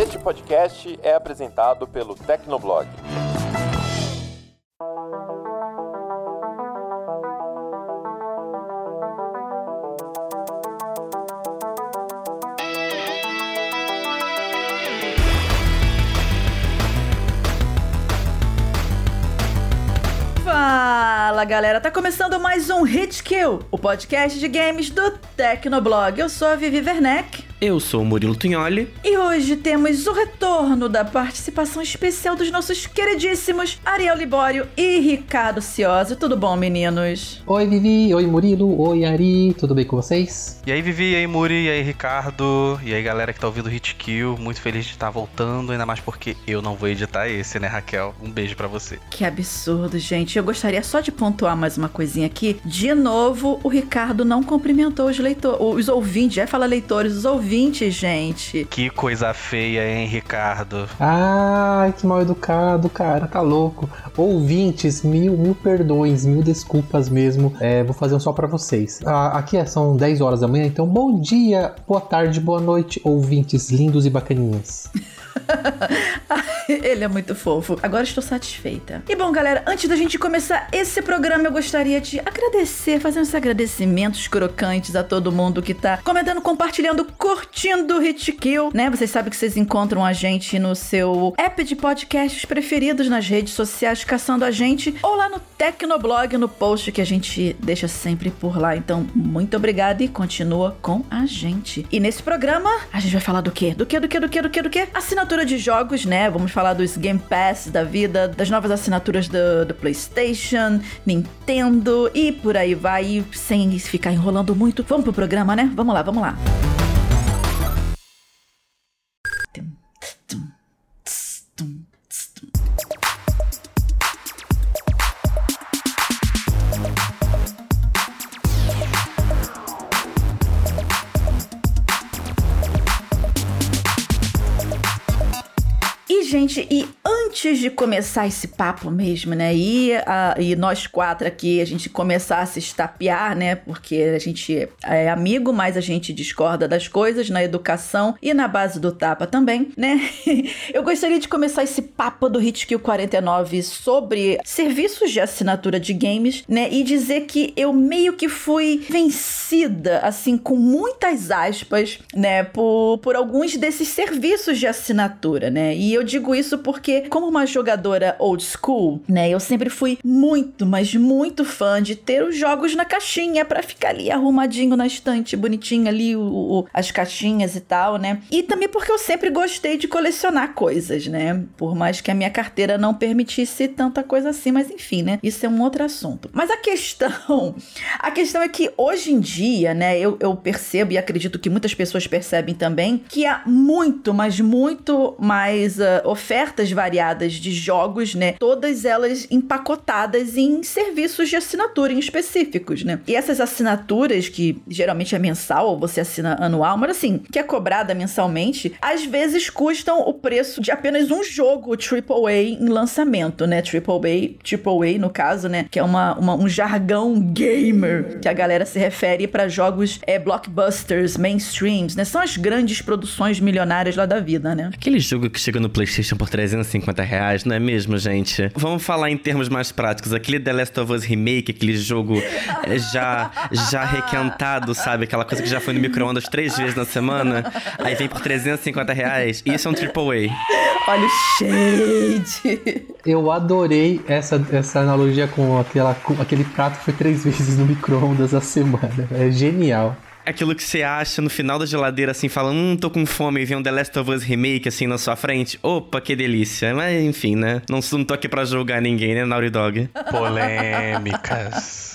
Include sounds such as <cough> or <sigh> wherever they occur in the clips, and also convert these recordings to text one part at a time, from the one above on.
Este podcast é apresentado pelo Tecnoblog. Fala galera, tá começando mais um Hit Kill, o podcast de games do Tecnoblog. Eu sou a Vivi Werneck. Eu sou o Murilo Tunholi. E hoje temos o retorno da participação especial dos nossos queridíssimos Ariel Libório e Ricardo Ciosa. Tudo bom, meninos? Oi, Vivi. Oi, Murilo. Oi, Ari. Tudo bem com vocês? E aí, Vivi. E aí, Muri. E aí, Ricardo. E aí, galera que tá ouvindo o Hit Kill. Muito feliz de estar voltando, ainda mais porque eu não vou editar esse, né, Raquel? Um beijo para você. Que absurdo, gente. Eu gostaria só de pontuar mais uma coisinha aqui. De novo, o Ricardo não cumprimentou os leitores, os ouvintes. Já fala leitores, os ouvintes ouvintes, gente. Que coisa feia, hein, Ricardo? Ai, que mal educado, cara, tá louco. Ouvintes, mil, mil perdões, mil desculpas mesmo. É, vou fazer um só para vocês. Ah, aqui é, são 10 horas da manhã, então bom dia, boa tarde, boa noite, ouvintes lindos e bacaninhas. <laughs> <laughs> Ele é muito fofo. Agora estou satisfeita. E bom, galera, antes da gente começar esse programa, eu gostaria de agradecer, fazer uns agradecimentos crocantes a todo mundo que tá comentando, compartilhando, curtindo o Hit Kill, né? Vocês sabem que vocês encontram a gente no seu app de podcasts preferidos nas redes sociais, caçando a gente, ou lá no Tecnoblog, no post que a gente deixa sempre por lá. Então, muito obrigada e continua com a gente. E nesse programa, a gente vai falar do quê? Do quê, do quê, do quê, do quê, do quê? Assinatura de jogos, né? Vamos falar dos Game Pass da vida, das novas assinaturas do, do PlayStation, Nintendo e por aí vai, sem ficar enrolando muito. Vamos pro programa, né? Vamos lá, vamos lá. gente, de começar esse papo mesmo, né? E, a, e nós quatro aqui, a gente começar a se estapear, né? Porque a gente é amigo, mas a gente discorda das coisas na educação e na base do tapa também, né? <laughs> Eu gostaria de começar esse papo do Hitkill 49 sobre serviços de assinatura de games, né? E dizer que eu meio que fui vencida, assim, com muitas aspas, né? Por, por alguns desses serviços de assinatura, né? E eu digo isso porque, como uma jogadora old school, né, eu sempre fui muito, mas muito fã de ter os jogos na caixinha para ficar ali arrumadinho na estante, bonitinho ali, o, o, as caixinhas e tal, né? E também porque eu sempre gostei de colecionar coisas, né? Por mais que a minha carteira não permitisse tanta coisa assim, mas enfim, né? Isso é um outro assunto. Mas a questão, a questão é que hoje em dia, né, eu, eu percebo e acredito que muitas pessoas percebem também que há muito, mas muito mais uh, ofertas variadas de jogos, né? Todas elas empacotadas em serviços de assinatura em específicos, né? E essas assinaturas, que geralmente é mensal ou você assina anual, mas assim, que é cobrada mensalmente, às vezes custam o preço de apenas um jogo AAA em lançamento, né? AAA, AAA no caso, né? Que é uma, uma um jargão gamer que a galera se refere para jogos é, blockbusters, mainstreams, né? São as grandes produções milionárias lá da vida, né? Aquele jogo que chega no PlayStation por 350 reais, não é mesmo, gente? Vamos falar em termos mais práticos. Aquele The Last of Us Remake, aquele jogo já, já requentado, sabe? Aquela coisa que já foi no micro-ondas três vezes na semana. Aí vem por 350 reais. Isso é um AAA. Olha o shade. Eu adorei essa, essa analogia com, aquela, com aquele prato que foi três vezes no micro-ondas a semana. É genial aquilo que você acha no final da geladeira, assim, falando, hum, tô com fome, e vem um The Last of Us Remake, assim, na sua frente. Opa, que delícia. Mas, enfim, né? Não, não tô aqui pra julgar ninguém, né, Naughty Dog? Polêmicas.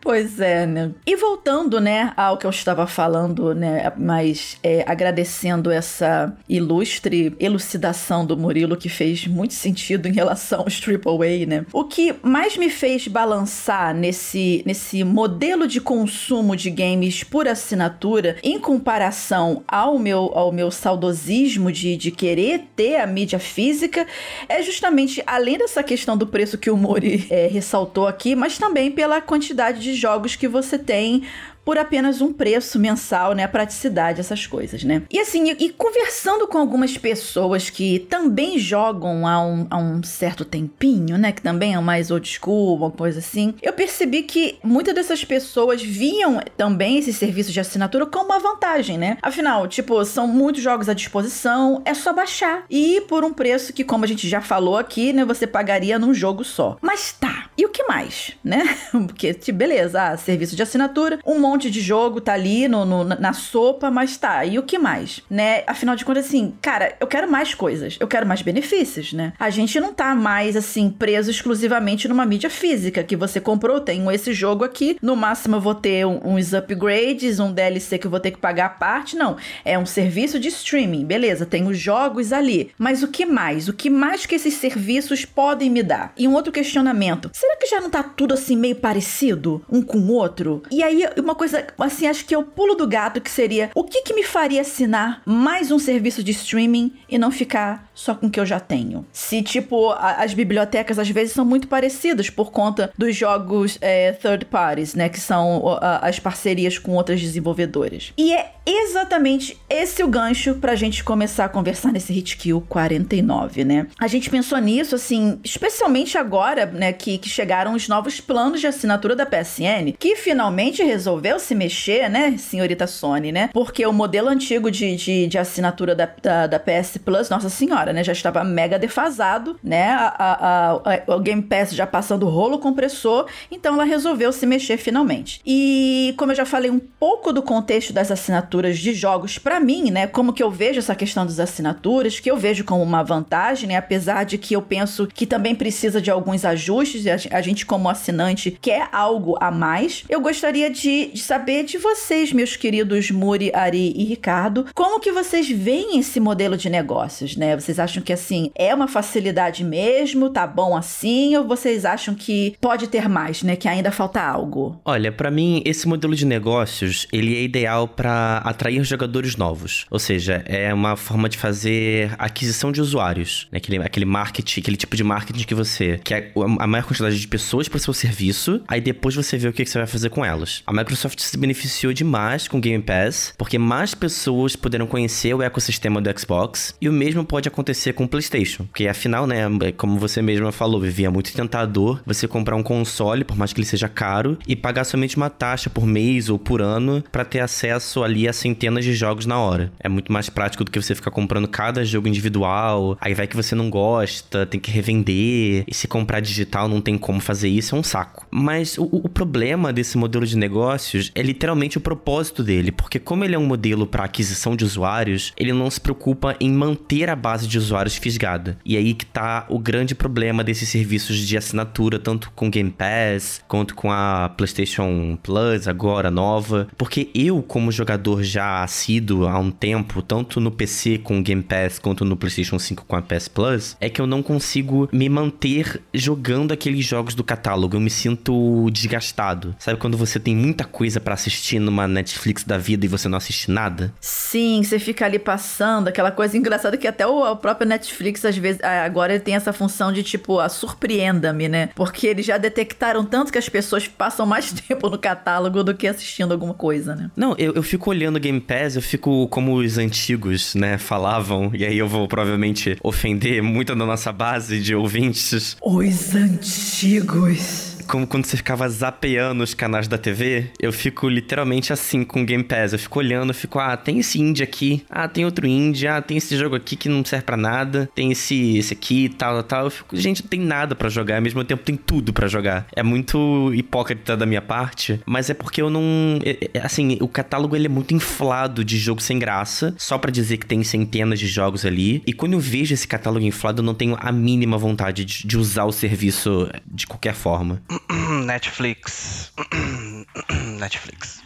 Pois é, né? E voltando, né, ao que eu estava falando, né, mas é, agradecendo essa ilustre elucidação do Murilo, que fez muito sentido em relação aos AAA, né? O que mais me fez balançar nesse, nesse modelo de consumo de games por assinatura, em comparação ao meu, ao meu saudosismo de, de querer ter a mídia física, é justamente, além dessa questão do preço que o Mori é, ressaltou aqui, mas também pela quantidade de jogos que você tem por apenas um preço mensal, né? Praticidade, essas coisas, né? E assim, e, e conversando com algumas pessoas que também jogam há um, há um certo tempinho, né? Que também é mais old school, uma coisa assim, eu percebi que muitas dessas pessoas viam também esse serviço de assinatura como uma vantagem, né? Afinal, tipo, são muitos jogos à disposição, é só baixar. E por um preço que, como a gente já falou aqui, né? Você pagaria num jogo só. Mas tá, e o que mais, né? <laughs> Porque, tipo, beleza, ah, serviço de assinatura, um monte de jogo tá ali no, no, na sopa, mas tá, e o que mais, né? Afinal de contas, assim, cara, eu quero mais coisas, eu quero mais benefícios, né? A gente não tá mais, assim, preso exclusivamente numa mídia física, que você comprou, tenho esse jogo aqui, no máximo eu vou ter um, uns upgrades, um DLC que eu vou ter que pagar a parte, não. É um serviço de streaming, beleza, tem os jogos ali, mas o que mais? O que mais que esses serviços podem me dar? E um outro questionamento, será que já não tá tudo assim meio parecido um com o outro? E aí, uma coisa, assim, acho que é o pulo do gato que seria, o que que me faria assinar mais um serviço de streaming e não ficar só com o que eu já tenho? Se, tipo, a, as bibliotecas às vezes são muito parecidas por conta dos jogos é, third parties, né, que são a, as parcerias com outras desenvolvedoras. E é exatamente esse o gancho pra gente começar a conversar nesse Hit Kill 49, né? A gente pensou nisso, assim, especialmente agora, né, que, que chegaram os novos planos de assinatura da PSN, que finalmente resolveu se mexer, né, senhorita Sony, né? Porque o modelo antigo de, de, de assinatura da, da, da, PS Plus, nossa senhora, né, já estava mega defasado, né? A, a, a, o Game Pass já passando rolo compressor, então ela resolveu se mexer finalmente. E como eu já falei um pouco do contexto das assinaturas de jogos para mim, né, como que eu vejo essa questão das assinaturas, que eu vejo como uma vantagem, né, apesar de que eu penso que também precisa de alguns ajustes, a gente como assinante quer algo a mais. Eu gostaria de, de saber de vocês, meus queridos Muri, Ari e Ricardo, como que vocês veem esse modelo de negócios, né? Vocês acham que assim é uma facilidade mesmo, tá bom assim, ou vocês acham que pode ter mais, né? Que ainda falta algo? Olha, para mim esse modelo de negócios ele é ideal para atrair jogadores novos, ou seja, é uma forma de fazer aquisição de usuários, né? aquele, aquele marketing, aquele tipo de marketing que você quer a maior quantidade de pessoas para seu serviço, aí depois você vê o que, que você vai fazer com elas. A Microsoft se beneficiou demais com o Game Pass, porque mais pessoas poderão conhecer o ecossistema do Xbox, e o mesmo pode acontecer com o PlayStation, porque afinal, né, como você mesma falou, vivia muito tentador você comprar um console, por mais que ele seja caro, e pagar somente uma taxa por mês ou por ano para ter acesso ali a centenas de jogos na hora. É muito mais prático do que você ficar comprando cada jogo individual, aí vai que você não gosta, tem que revender, e se comprar digital não tem como fazer isso, é um saco. Mas o, o problema desse modelo de negócios é literalmente o propósito dele, porque como ele é um modelo para aquisição de usuários, ele não se preocupa em manter a base de usuários fisgada. E aí que tá o grande problema desses serviços de assinatura, tanto com Game Pass, quanto com a PlayStation Plus agora nova, porque eu como jogador já assíduo há um tempo, tanto no PC com o Game Pass quanto no PlayStation 5 com a PS Plus, é que eu não consigo me manter jogando aqueles jogos do catálogo. Eu me sinto desgastado. Sabe quando você tem muita coisa para assistir numa Netflix da vida e você não assiste nada? Sim, você fica ali passando, aquela coisa engraçada que até o, próprio Netflix, às vezes, agora ele tem essa função de tipo, a surpreenda-me, né? Porque eles já detectaram tanto que as pessoas passam mais <laughs> tempo no catálogo do que assistindo alguma coisa, né? Não, eu, eu fico olhando o Game Pass, eu fico como os antigos, né, falavam, e aí eu vou provavelmente ofender muito da nossa base de ouvintes. Os antigos como quando você ficava zapeando os canais da TV, eu fico literalmente assim com o Game Pass. Eu fico olhando, fico, ah, tem esse indie aqui, ah, tem outro indie, ah, tem esse jogo aqui que não serve para nada, tem esse, esse aqui, tal, tal. Eu fico, gente, não tem nada para jogar, ao mesmo tempo tem tudo para jogar. É muito hipócrita da minha parte, mas é porque eu não. É, é, assim, o catálogo ele é muito inflado de jogo sem graça, só para dizer que tem centenas de jogos ali. E quando eu vejo esse catálogo inflado, eu não tenho a mínima vontade de, de usar o serviço de qualquer forma. <clears throat> Netflix. <clears throat> Netflix.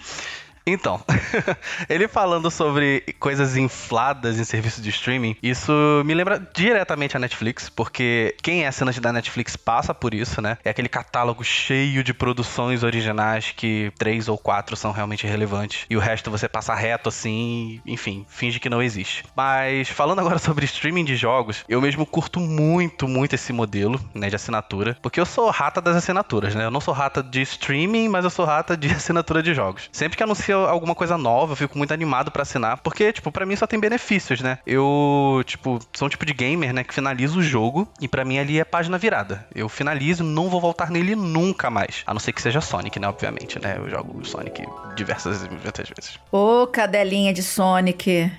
Então, <laughs> ele falando sobre coisas infladas em serviço de streaming, isso me lembra diretamente a Netflix, porque quem é assinante da Netflix passa por isso, né? É aquele catálogo cheio de produções originais que três ou quatro são realmente relevantes e o resto você passa reto assim, enfim, finge que não existe. Mas falando agora sobre streaming de jogos, eu mesmo curto muito, muito esse modelo, né, de assinatura, porque eu sou rata das assinaturas, né? Eu não sou rata de streaming, mas eu sou rata de <laughs> assinatura de jogos. Sempre que anuncia alguma coisa nova, eu fico muito animado para assinar, porque, tipo, para mim só tem benefícios, né? Eu, tipo, sou um tipo de gamer, né, que finaliza o jogo e para mim ali é página virada. Eu finalizo, não vou voltar nele nunca mais. A não ser que seja Sonic, né, obviamente, né? Eu jogo Sonic diversas e muitas vezes. Ô, cadelinha de Sonic.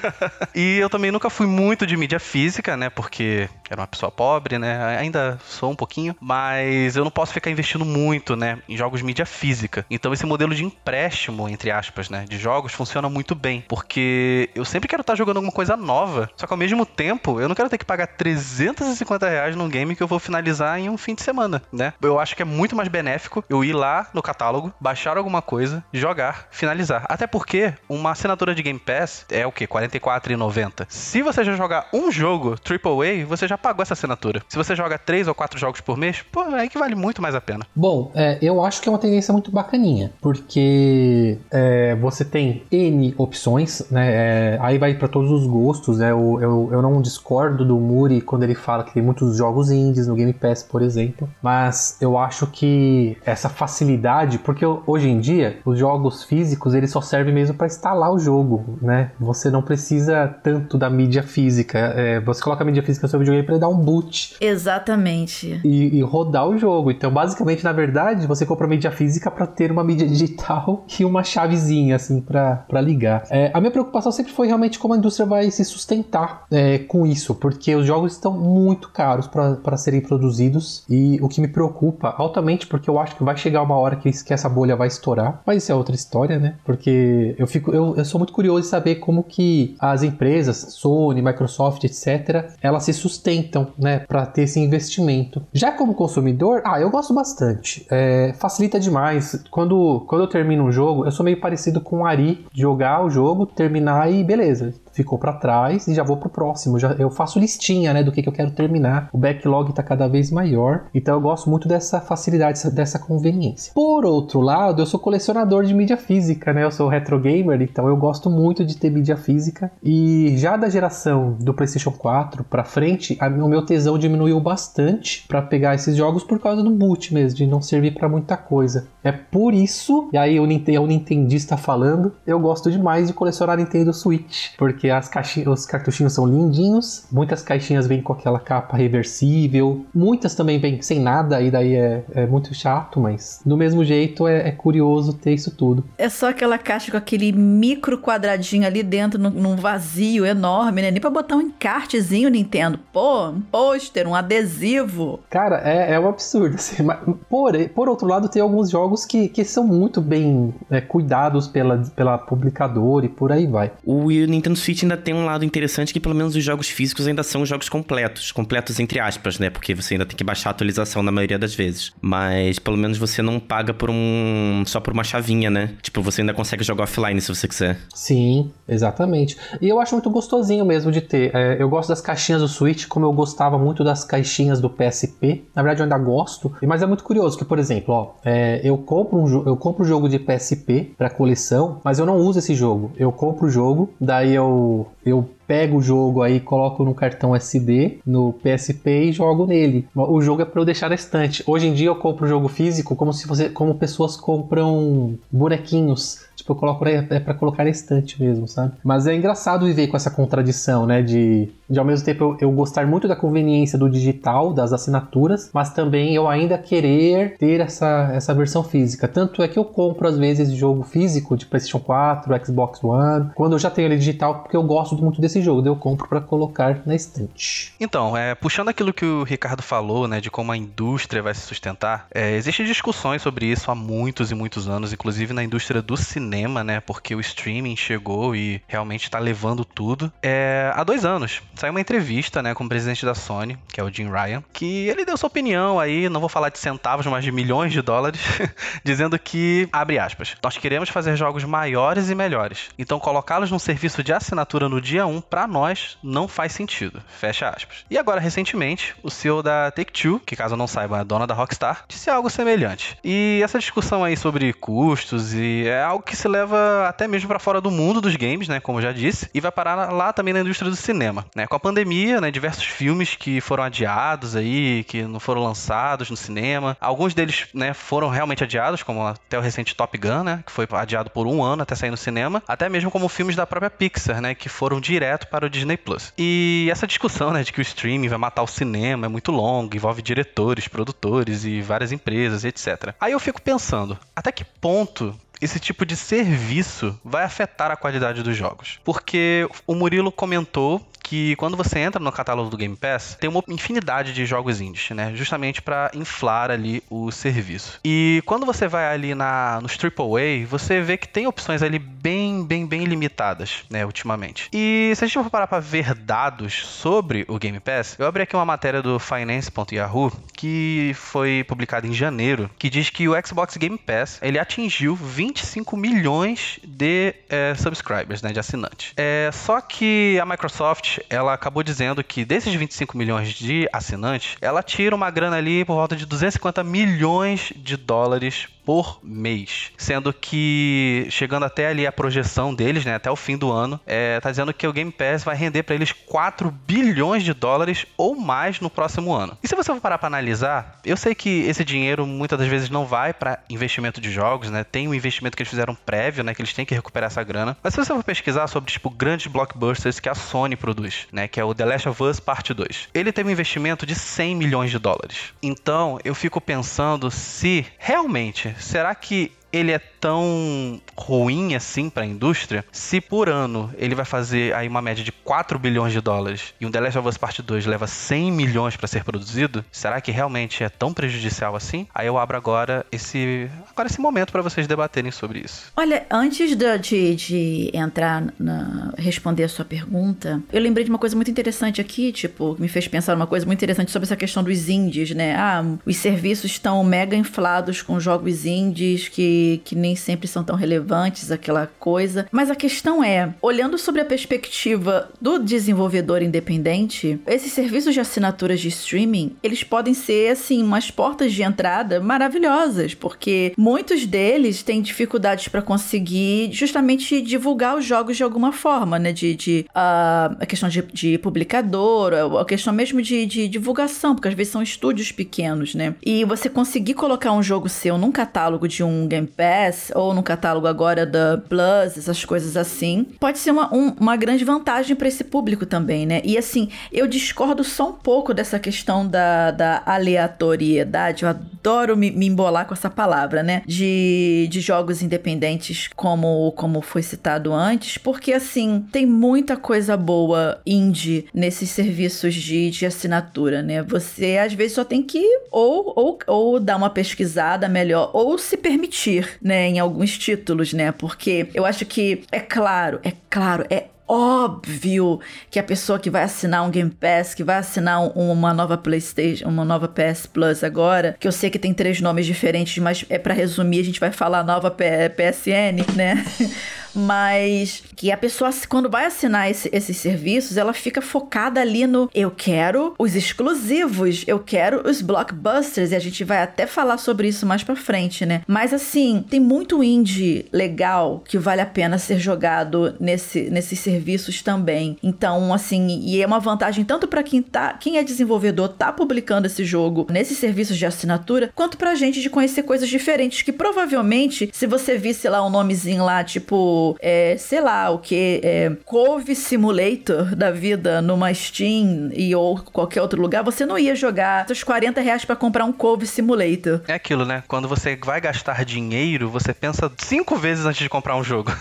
<laughs> e eu também nunca fui muito de mídia física, né? Porque era uma pessoa pobre, né? Ainda sou um pouquinho, mas eu não posso ficar investindo muito, né, em jogos mídia física. Então esse modelo de empréstimo, entre aspas, né, de jogos funciona muito bem, porque eu sempre quero estar jogando alguma coisa nova, só que ao mesmo tempo eu não quero ter que pagar 350 reais num game que eu vou finalizar em um fim de semana, né? Eu acho que é muito mais benéfico eu ir lá no catálogo, baixar alguma coisa, jogar, finalizar. Até porque uma assinatura de Game Pass é o que? R$ 44,90. Se você já jogar um jogo AAA, você já já pagou essa assinatura. Se você joga três ou quatro jogos por mês, pô, aí que vale muito mais a pena. Bom, é, eu acho que é uma tendência muito bacaninha, porque é, você tem N opções, né? É, aí vai para todos os gostos, né? Eu, eu, eu não discordo do Muri quando ele fala que tem muitos jogos indies no Game Pass, por exemplo, mas eu acho que essa facilidade, porque hoje em dia os jogos físicos eles só servem mesmo para instalar o jogo, né? Você não precisa tanto da mídia física. É, você coloca a mídia física no seu videogame para dar um boot. Exatamente. E, e, rodar o jogo. Então, basicamente, na verdade, você compra mídia física para ter uma mídia digital <laughs> e uma chavezinha, assim, para ligar. É, a minha preocupação sempre foi realmente como a indústria vai se sustentar é, com isso, porque os jogos estão muito caros para serem produzidos e o que me preocupa altamente, porque eu acho que vai chegar uma hora que, que essa bolha vai estourar. Mas isso é outra história, né? Porque eu fico, eu, eu sou muito curioso de saber como que as empresas, Sony, Microsoft, etc., elas se sustentam sustentam, né, para ter esse investimento. Já como consumidor, ah, eu gosto bastante. É, facilita demais. Quando, quando eu termino um jogo, eu sou meio parecido com o Ari, jogar o jogo, terminar e beleza ficou para trás e já vou pro próximo. Já, eu faço listinha, né, do que, que eu quero terminar. O backlog tá cada vez maior, então eu gosto muito dessa facilidade, dessa conveniência. Por outro lado, eu sou colecionador de mídia física, né? Eu sou retro gamer, então eu gosto muito de ter mídia física. E já da geração do PlayStation 4 para frente, a, o meu tesão diminuiu bastante para pegar esses jogos por causa do boot mesmo, de não servir para muita coisa. É por isso, e aí o, é o Nintendista falando, eu gosto demais de colecionar Nintendo Switch, porque porque as caixinhas, os cartuchinhos são lindinhos, muitas caixinhas vêm com aquela capa reversível, muitas também vêm sem nada, e daí é, é muito chato, mas do mesmo jeito é, é, curioso ter isso tudo. É só aquela caixa com aquele micro quadradinho ali dentro, num, num vazio enorme, né? Nem pra botar um encartezinho, Nintendo. Pô, um pôster, um adesivo. Cara, é, é um absurdo, assim. <laughs> Mas, por, por outro lado, tem alguns jogos que, que são muito bem é, cuidados pela, pela publicadora e por aí vai. O Nintendo Switch Switch ainda tem um lado interessante que pelo menos os jogos físicos ainda são jogos completos. Completos entre aspas, né? Porque você ainda tem que baixar a atualização na maioria das vezes. Mas pelo menos você não paga por um. só por uma chavinha, né? Tipo, você ainda consegue jogar offline se você quiser. Sim, exatamente. E eu acho muito gostosinho mesmo de ter. É, eu gosto das caixinhas do Switch, como eu gostava muito das caixinhas do PSP. Na verdade, eu ainda gosto. Mas é muito curioso que, por exemplo, ó, é, eu compro um eu compro um jogo de PSP para coleção, mas eu não uso esse jogo. Eu compro o jogo, daí eu eu, pego o jogo aí, coloco no cartão SD, no PSP e jogo nele. O jogo é para eu deixar na estante. Hoje em dia eu compro o jogo físico como se como pessoas compram bonequinhos Tipo, eu coloco é, para colocar na estante mesmo, sabe? Mas é engraçado viver com essa contradição, né? De, de ao mesmo tempo eu, eu gostar muito da conveniência do digital, das assinaturas, mas também eu ainda querer ter essa, essa versão física. Tanto é que eu compro às vezes jogo físico de PlayStation 4, Xbox One, quando eu já tenho ele digital, porque eu gosto muito desse jogo, daí eu compro para colocar na estante. Então, é, puxando aquilo que o Ricardo falou, né, de como a indústria vai se sustentar, é, existem discussões sobre isso há muitos e muitos anos, inclusive na indústria do cinema, né, porque o streaming chegou e realmente está levando tudo. É, há dois anos, saiu uma entrevista, né, com o presidente da Sony, que é o Jim Ryan, que ele deu sua opinião aí, não vou falar de centavos, mas de milhões de dólares, <laughs> dizendo que, abre aspas, nós queremos fazer jogos maiores e melhores, então colocá-los num serviço de assinatura no dia 1, para nós, não faz sentido, fecha aspas. E agora, recentemente, o CEO da Take-Two, que caso não saiba, é dona da Rockstar, disse algo semelhante. E essa discussão aí sobre custos e é algo que se leva até mesmo para fora do mundo dos games, né, como já disse, e vai parar lá também na indústria do cinema, né? Com a pandemia, né, diversos filmes que foram adiados aí, que não foram lançados no cinema. Alguns deles, né, foram realmente adiados, como até o recente Top Gun, né, que foi adiado por um ano até sair no cinema, até mesmo como filmes da própria Pixar, né, que foram direto para o Disney Plus. E essa discussão, né, de que o streaming vai matar o cinema é muito longa, envolve diretores, produtores e várias empresas, etc. Aí eu fico pensando, até que ponto esse tipo de serviço vai afetar a qualidade dos jogos. Porque o Murilo comentou que quando você entra no catálogo do Game Pass, tem uma infinidade de jogos indies, né? Justamente para inflar ali o serviço. E quando você vai ali na nos AAA, você vê que tem opções ali bem, bem, bem limitadas, né, ultimamente. E se a gente for parar para ver dados sobre o Game Pass, eu abri aqui uma matéria do finance.yahoo que foi publicada em janeiro, que diz que o Xbox Game Pass, ele atingiu 25 milhões de é, subscribers, né, de assinantes. É, só que a Microsoft ela acabou dizendo que desses 25 milhões de assinantes, ela tira uma grana ali por volta de 250 milhões de dólares por mês. Sendo que, chegando até ali a projeção deles, né, até o fim do ano, é, tá dizendo que o Game Pass vai render para eles 4 bilhões de dólares ou mais no próximo ano. E se você for parar para analisar, eu sei que esse dinheiro muitas das vezes não vai para investimento de jogos, né? Tem um investimento que eles fizeram prévio, né, que eles têm que recuperar essa grana. Mas se você for pesquisar sobre tipo grandes blockbusters que a Sony produz, né, que é o The Last of Us Parte 2. Ele teve um investimento de 100 milhões de dólares. Então, eu fico pensando se realmente será que ele é tão ruim assim para a indústria, se por ano ele vai fazer aí uma média de 4 bilhões de dólares e um The Last of Us Part 2 leva 100 milhões para ser produzido, será que realmente é tão prejudicial assim? Aí eu abro agora esse agora esse momento para vocês debaterem sobre isso. Olha, antes de, de, de entrar na responder a sua pergunta, eu lembrei de uma coisa muito interessante aqui, tipo, me fez pensar uma coisa muito interessante sobre essa questão dos indies, né? Ah, os serviços estão mega inflados com jogos indies que que, nem sempre são tão relevantes, aquela coisa. Mas a questão é, olhando sobre a perspectiva do desenvolvedor independente, esses serviços de assinaturas de streaming, eles podem ser, assim, umas portas de entrada maravilhosas, porque muitos deles têm dificuldades para conseguir justamente divulgar os jogos de alguma forma, né? De, de uh, a questão de, de publicador, a questão mesmo de, de divulgação, porque às vezes são estúdios pequenos, né? E você conseguir colocar um jogo seu num catálogo de um Game Pass ou no catálogo agora da Plus, essas coisas assim, pode ser uma, um, uma grande vantagem para esse público também, né? E assim, eu discordo só um pouco dessa questão da, da aleatoriedade, eu adoro me, me embolar com essa palavra, né? De, de jogos independentes, como, como foi citado antes, porque assim, tem muita coisa boa indie nesses serviços de, de assinatura, né? Você às vezes só tem que ou, ou, ou dar uma pesquisada melhor, ou se permitir né, em alguns títulos, né? Porque eu acho que é claro, é claro, é óbvio que a pessoa que vai assinar um Game Pass, que vai assinar um, uma nova PlayStation, uma nova PS Plus agora, que eu sei que tem três nomes diferentes, mas é para resumir, a gente vai falar nova PSN, né? <laughs> mas que a pessoa, quando vai assinar esse, esses serviços, ela fica focada ali no eu quero os exclusivos, eu quero os blockbusters, e a gente vai até falar sobre isso mais pra frente, né? Mas assim, tem muito indie legal que vale a pena ser jogado nesse, nesses serviços também. Então, assim, e é uma vantagem tanto para quem tá, quem é desenvolvedor tá publicando esse jogo nesses serviços de assinatura, quanto pra gente de conhecer coisas diferentes que provavelmente, se você visse lá um nomezinho lá, tipo é, sei lá, o que, é, Cove Simulator da vida numa Steam e ou qualquer outro lugar, você não ia jogar seus 40 reais pra comprar um Cove Simulator. É aquilo, né? Quando você vai gastar dinheiro, você pensa cinco vezes antes de comprar um jogo.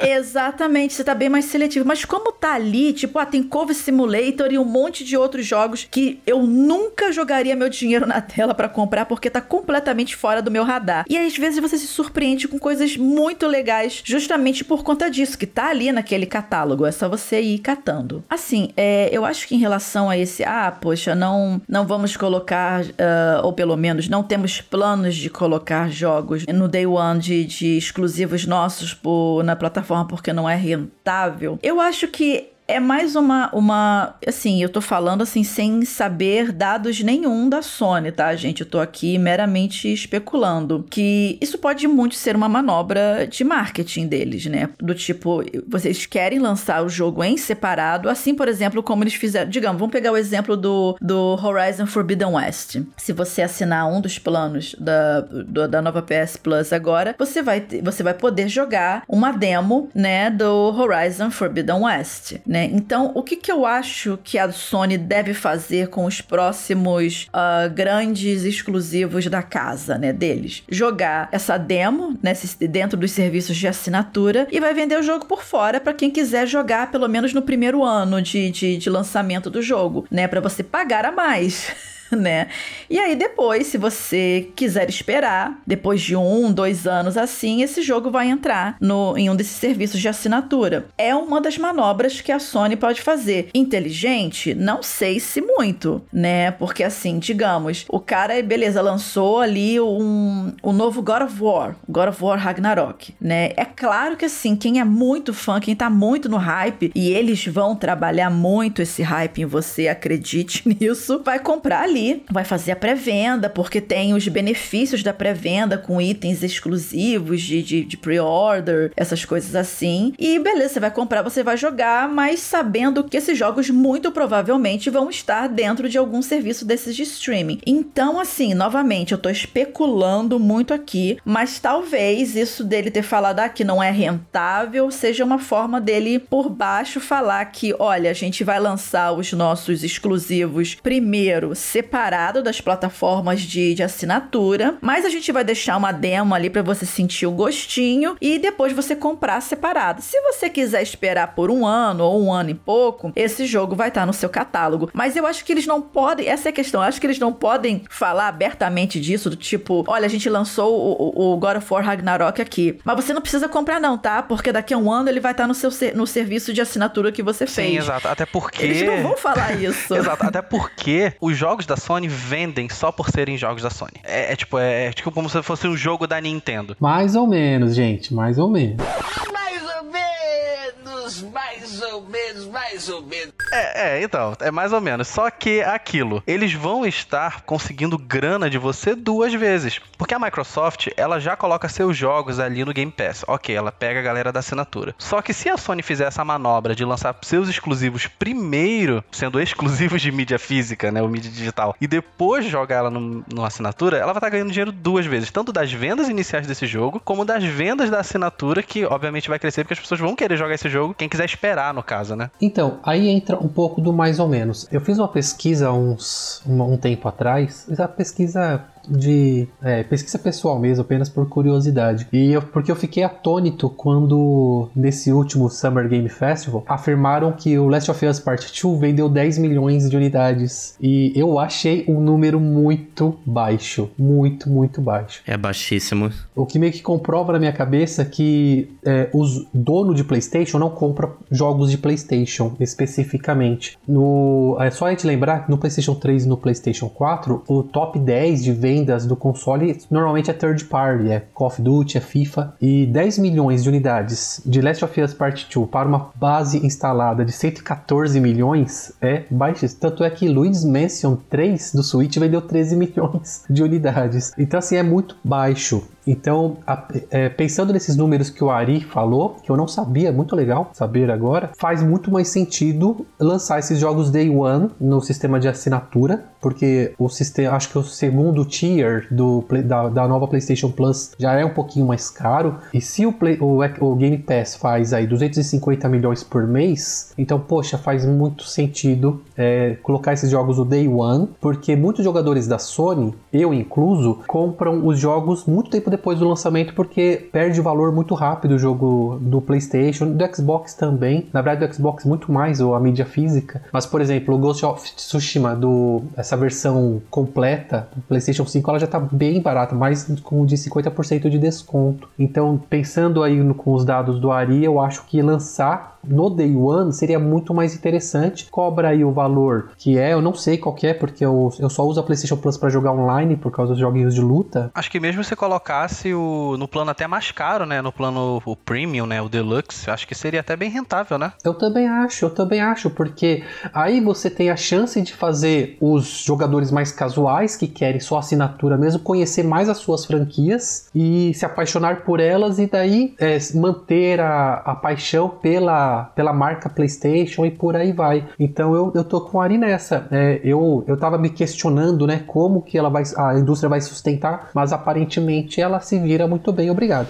Exatamente, você tá bem mais seletivo. Mas como tá ali, tipo, ah, tem Cove Simulator e um monte de outros jogos que eu nunca jogaria meu dinheiro na tela para comprar porque tá completamente fora do meu radar. E às vezes você se surpreende com coisas muito legais justamente por conta disso, que tá ali naquele catálogo. É só você ir catando. Assim, é, eu acho que em relação a esse, ah, poxa, não, não vamos colocar, uh, ou pelo menos não temos planos de colocar jogos no Day One de, de exclusivos nossos por, na plataforma porque não é rentável. Eu acho que é mais uma, uma. Assim, eu tô falando assim, sem saber dados nenhum da Sony, tá, gente? Eu tô aqui meramente especulando. Que isso pode muito ser uma manobra de marketing deles, né? Do tipo, vocês querem lançar o jogo em separado, assim, por exemplo, como eles fizeram. Digamos, vamos pegar o exemplo do, do Horizon Forbidden West. Se você assinar um dos planos da, do, da nova PS Plus agora, você vai, você vai poder jogar uma demo, né, do Horizon Forbidden West né? Então, o que, que eu acho que a Sony deve fazer com os próximos uh, grandes exclusivos da casa, né, deles? Jogar essa demo, né, dentro dos serviços de assinatura e vai vender o jogo por fora para quem quiser jogar pelo menos no primeiro ano de, de, de lançamento do jogo, né, para você pagar a mais. <laughs> <laughs> né? E aí depois, se você quiser esperar, depois de um, dois anos assim, esse jogo vai entrar no, em um desses serviços de assinatura. É uma das manobras que a Sony pode fazer. Inteligente? Não sei se muito, né? Porque assim, digamos, o cara, beleza, lançou ali um, um novo God of War, God of War Ragnarok, né? É claro que assim, quem é muito fã, quem tá muito no hype, e eles vão trabalhar muito esse hype em você, acredite <laughs> nisso, vai comprar ali vai fazer a pré-venda, porque tem os benefícios da pré-venda com itens exclusivos de, de, de pre-order, essas coisas assim. E beleza, você vai comprar, você vai jogar, mas sabendo que esses jogos muito provavelmente vão estar dentro de algum serviço desses de streaming. Então, assim, novamente, eu tô especulando muito aqui, mas talvez isso dele ter falado ah, que não é rentável seja uma forma dele por baixo falar que, olha, a gente vai lançar os nossos exclusivos primeiro separado separado das plataformas de, de assinatura, mas a gente vai deixar uma demo ali para você sentir o gostinho e depois você comprar separado. Se você quiser esperar por um ano ou um ano e pouco, esse jogo vai estar tá no seu catálogo. Mas eu acho que eles não podem, essa é a questão, eu acho que eles não podem falar abertamente disso, do tipo, olha, a gente lançou o, o God of War Ragnarok aqui, mas você não precisa comprar não, tá? Porque daqui a um ano ele vai estar tá no seu no serviço de assinatura que você fez. Sim, exato. Até porque... Eles não vão falar isso. <laughs> exato. Até porque os jogos da Sony vendem só por serem jogos da Sony. É, é tipo, é, é, tipo como se fosse um jogo da Nintendo. Mais ou menos, gente, mais ou menos. Ou menos, mais ou menos, mais ou menos. É, é, então, é mais ou menos. Só que aquilo, eles vão estar conseguindo grana de você duas vezes. Porque a Microsoft, ela já coloca seus jogos ali no Game Pass. Ok, ela pega a galera da assinatura. Só que se a Sony fizer essa manobra de lançar seus exclusivos primeiro, sendo exclusivos de mídia física, né, o mídia digital, e depois jogar ela no, no assinatura, ela vai estar ganhando dinheiro duas vezes. Tanto das vendas iniciais desse jogo, como das vendas da assinatura, que obviamente vai crescer porque as pessoas vão querer jogar esse jogo, quem quiser esperar, no caso, né? Então, aí entra um pouco do mais ou menos. Eu fiz uma pesquisa uns um, um tempo atrás, a pesquisa de é, pesquisa pessoal mesmo, apenas por curiosidade. E eu, porque eu fiquei atônito quando, nesse último Summer Game Festival, afirmaram que o Last of Us Part 2 vendeu 10 milhões de unidades. E eu achei um número muito baixo. Muito, muito baixo. É baixíssimo. O que meio que comprova na minha cabeça que é, os dono de PlayStation não compra jogos de PlayStation especificamente. No, é só a gente lembrar que no PlayStation 3 e no PlayStation 4, o top 10 de vendas vendas do console normalmente é third party, é Call of Duty, é FIFA. E 10 milhões de unidades de Last of Us Part 2 para uma base instalada de 114 milhões é baixíssimo. Tanto é que Luigi's Mansion 3 do Switch vendeu 13 milhões de unidades. Então, assim, é muito baixo. Então, a, é, pensando nesses números que o Ari falou, que eu não sabia, muito legal saber agora, faz muito mais sentido lançar esses jogos Day One no sistema de assinatura, porque o sistema, acho que o segundo tier do, da, da nova PlayStation Plus já é um pouquinho mais caro. E se o, Play, o, o Game Pass faz aí 250 milhões por mês, então, poxa, faz muito sentido é, colocar esses jogos no Day One, porque muitos jogadores da Sony, eu incluso, compram os jogos muito tempo depois do lançamento porque perde valor muito rápido o jogo do PlayStation, do Xbox também. Na verdade, do Xbox muito mais, ou a mídia física. Mas, por exemplo, o Ghost of Tsushima, do, essa versão completa do PlayStation 5, ela já tá bem barata, mais com de 50% de desconto. Então, pensando aí no, com os dados do Ari, eu acho que lançar no Day One seria muito mais interessante. Cobra aí o valor que é, eu não sei qual é, porque eu, eu só uso a PlayStation Plus para jogar online por causa dos joguinhos de luta. Acho que mesmo se o no plano até mais caro, né, no plano o Premium, né, o Deluxe, acho que seria até bem rentável, né? Eu também acho, eu também acho, porque aí você tem a chance de fazer os jogadores mais casuais que querem só assinatura mesmo conhecer mais as suas franquias e se apaixonar por elas e daí é, manter a, a paixão pela pela, marca PlayStation e por aí vai. Então eu, eu tô com a Ari nessa. É, eu, eu tava me questionando, né, como que ela vai, a indústria vai sustentar, mas aparentemente ela se vira muito bem, obrigado.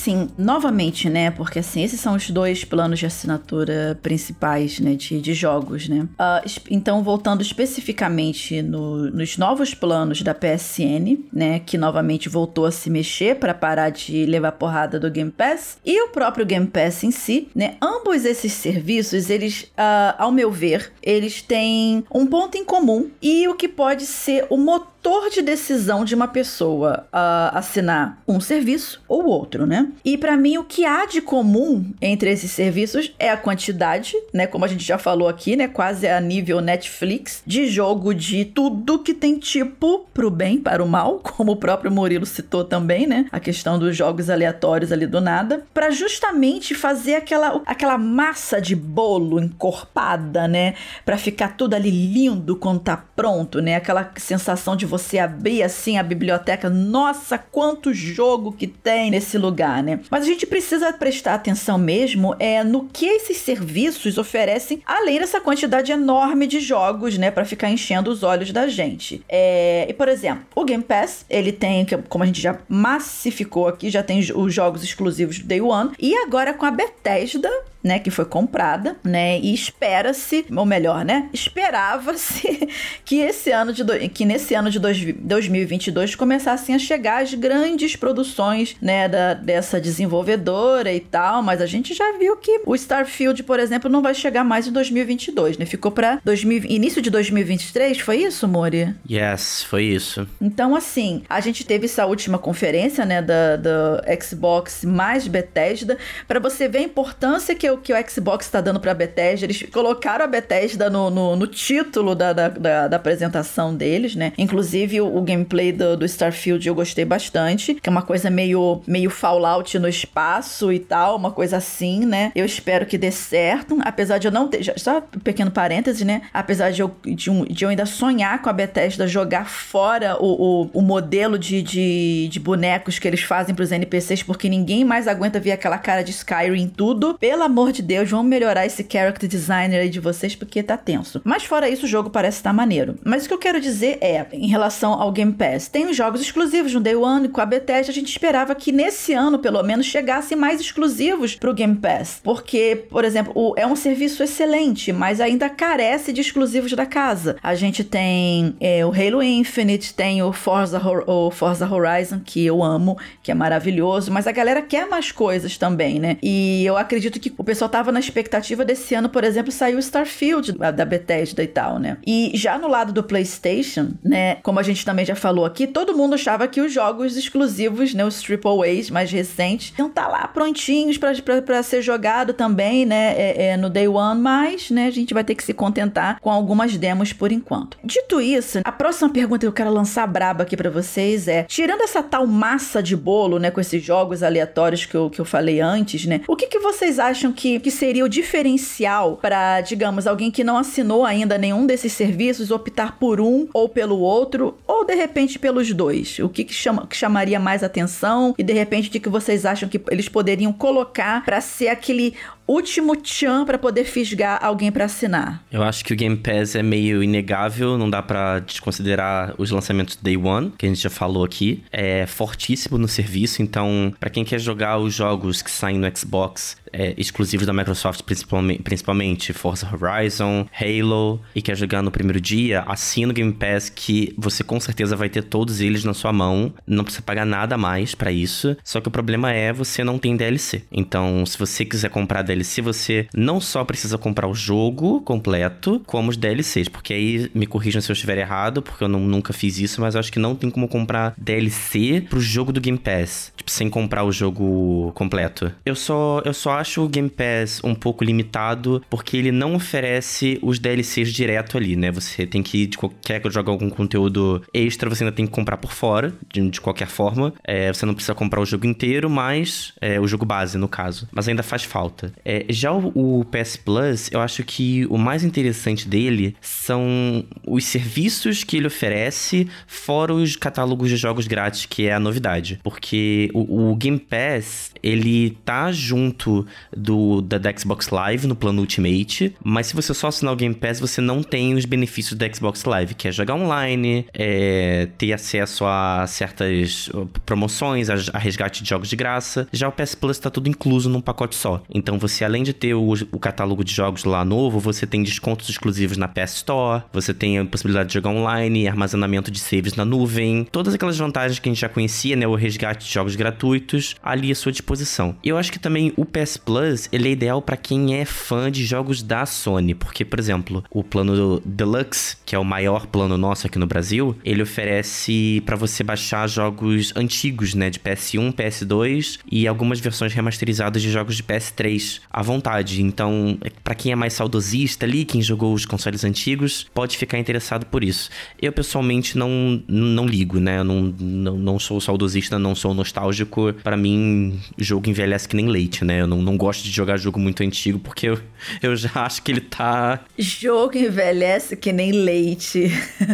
Assim, novamente, né? Porque assim, esses são os dois planos de assinatura principais, né? De, de jogos, né? Uh, então, voltando especificamente no, nos novos planos da PSN, né? Que novamente voltou a se mexer para parar de levar porrada do Game Pass. E o próprio Game Pass em si, né? Ambos esses serviços, eles, uh, ao meu ver, eles têm um ponto em comum e o que pode ser o motor motor de decisão de uma pessoa uh, assinar um serviço ou outro, né? E para mim o que há de comum entre esses serviços é a quantidade, né? Como a gente já falou aqui, né? Quase a nível Netflix de jogo de tudo que tem tipo pro bem para o mal, <laughs> como o próprio Murilo citou também, né? A questão dos jogos aleatórios ali do nada, para justamente fazer aquela aquela massa de bolo encorpada, né? Para ficar tudo ali lindo quando tá pronto, né? Aquela sensação de você abrir assim a biblioteca, nossa, quanto jogo que tem nesse lugar, né? Mas a gente precisa prestar atenção mesmo é no que esses serviços oferecem, além dessa quantidade enorme de jogos, né, para ficar enchendo os olhos da gente. É, e por exemplo, o Game Pass, ele tem, como a gente já massificou aqui, já tem os jogos exclusivos do Day One, e agora com a Bethesda, né, que foi comprada, né, e espera-se, ou melhor, né, esperava-se <laughs> que esse ano de do, que nesse ano de dois, 2022 começassem a chegar as grandes produções, né, da, dessa desenvolvedora e tal, mas a gente já viu que o Starfield, por exemplo, não vai chegar mais em 2022, né? Ficou para início de 2023, foi isso, Mori? Yes, foi isso. Então, assim, a gente teve essa última conferência, né, da, da Xbox mais Bethesda, para você ver a importância que o, que o Xbox está dando pra Bethesda. Eles colocaram a Bethesda no, no, no título da, da, da, da, apresentação deles, né? Inclusive, o, o gameplay do, do, Starfield eu gostei bastante, que é uma coisa meio, meio Fallout no espaço e tal, uma coisa assim, né? Eu espero que dê certo, apesar de eu não ter... Já, só um pequeno parêntese, né? Apesar de eu, de, um, de eu ainda sonhar com a Bethesda jogar fora o, o, o modelo de, de, de bonecos que eles fazem pros NPCs, porque ninguém mais aguenta ver aquela cara de Skyrim em tudo. Pelo amor amor de Deus, vamos melhorar esse character designer aí de vocês porque tá tenso. Mas fora isso, o jogo parece estar tá maneiro. Mas o que eu quero dizer é, em relação ao Game Pass, tem os jogos exclusivos no Day One com a Bethesda, a gente esperava que nesse ano, pelo menos, chegassem mais exclusivos pro Game Pass. Porque, por exemplo, o, é um serviço excelente, mas ainda carece de exclusivos da casa. A gente tem é, o Halo Infinite, tem o Forza, o Forza Horizon, que eu amo, que é maravilhoso, mas a galera quer mais coisas também, né? E eu acredito que o pessoal tava na expectativa desse ano, por exemplo, sair o Starfield da Bethesda e tal, né? E já no lado do PlayStation, né, como a gente também já falou aqui, todo mundo achava que os jogos exclusivos, né, os Triple A's mais recentes, iam estar tá lá prontinhos para ser jogado também, né, é, é, no Day One, mas, né, a gente vai ter que se contentar com algumas demos por enquanto. Dito isso, a próxima pergunta que eu quero lançar braba aqui para vocês é, tirando essa tal massa de bolo, né, com esses jogos aleatórios que eu, que eu falei antes, né, o que, que vocês acham que, que seria o diferencial para, digamos, alguém que não assinou ainda nenhum desses serviços optar por um ou pelo outro, ou de repente pelos dois? O que, que, chama, que chamaria mais atenção e de repente de que vocês acham que eles poderiam colocar para ser aquele último tchan pra poder fisgar alguém pra assinar? Eu acho que o Game Pass é meio inegável, não dá pra desconsiderar os lançamentos Day One, que a gente já falou aqui. É fortíssimo no serviço, então, pra quem quer jogar os jogos que saem no Xbox, é, exclusivos da Microsoft, principalmente, principalmente Forza Horizon, Halo, e quer jogar no primeiro dia, assina o Game Pass que você com certeza vai ter todos eles na sua mão, não precisa pagar nada mais pra isso. Só que o problema é você não tem DLC. Então, se você quiser comprar DLC, você não só precisa comprar o jogo completo, como os DLCs, porque aí me corrijam se eu estiver errado, porque eu não, nunca fiz isso, mas eu acho que não tem como comprar DLC pro jogo do Game Pass, tipo, sem comprar o jogo completo. Eu só eu só acho o Game Pass um pouco limitado, porque ele não oferece os DLCs direto ali, né? Você tem que, de qualquer que jogar algum conteúdo extra, você ainda tem que comprar por fora, de, de qualquer forma. É, você não precisa comprar o jogo inteiro, mas é, o jogo base, no caso. Mas ainda faz falta. É, já o, o PS Plus, eu acho que o mais interessante dele são os serviços que ele oferece, fora os catálogos de jogos grátis, que é a novidade. Porque o, o Game Pass, ele tá junto do da, da, Xbox Live no plano Ultimate, mas se você só assinar o Game Pass, você não tem os benefícios da Xbox Live, que é jogar online, é, ter acesso a certas uh, promoções, a, a, resgate de jogos de graça. Já o PS Plus tá tudo incluso num pacote só. Então você, além de ter o, o catálogo de jogos lá novo, você tem descontos exclusivos na PS Store, você tem a possibilidade de jogar online, armazenamento de saves na nuvem, todas aquelas vantagens que a gente já conhecia, né? O resgate de jogos gratuitos, ali à sua disposição. Eu acho que também o PS Plus, ele é ideal para quem é fã de jogos da Sony, porque, por exemplo, o plano Deluxe, que é o maior plano nosso aqui no Brasil, ele oferece para você baixar jogos antigos, né, de PS1, PS2 e algumas versões remasterizadas de jogos de PS3 à vontade. Então, para quem é mais saudosista ali, quem jogou os consoles antigos, pode ficar interessado por isso. Eu pessoalmente não não ligo, né? Eu não, não, não sou saudosista, não sou nostálgico. Para mim, jogo envelhece que nem leite, né? Eu não, não gosto de jogar jogo muito antigo porque eu, eu já <laughs> acho que ele tá. Jogo envelhece que nem leite.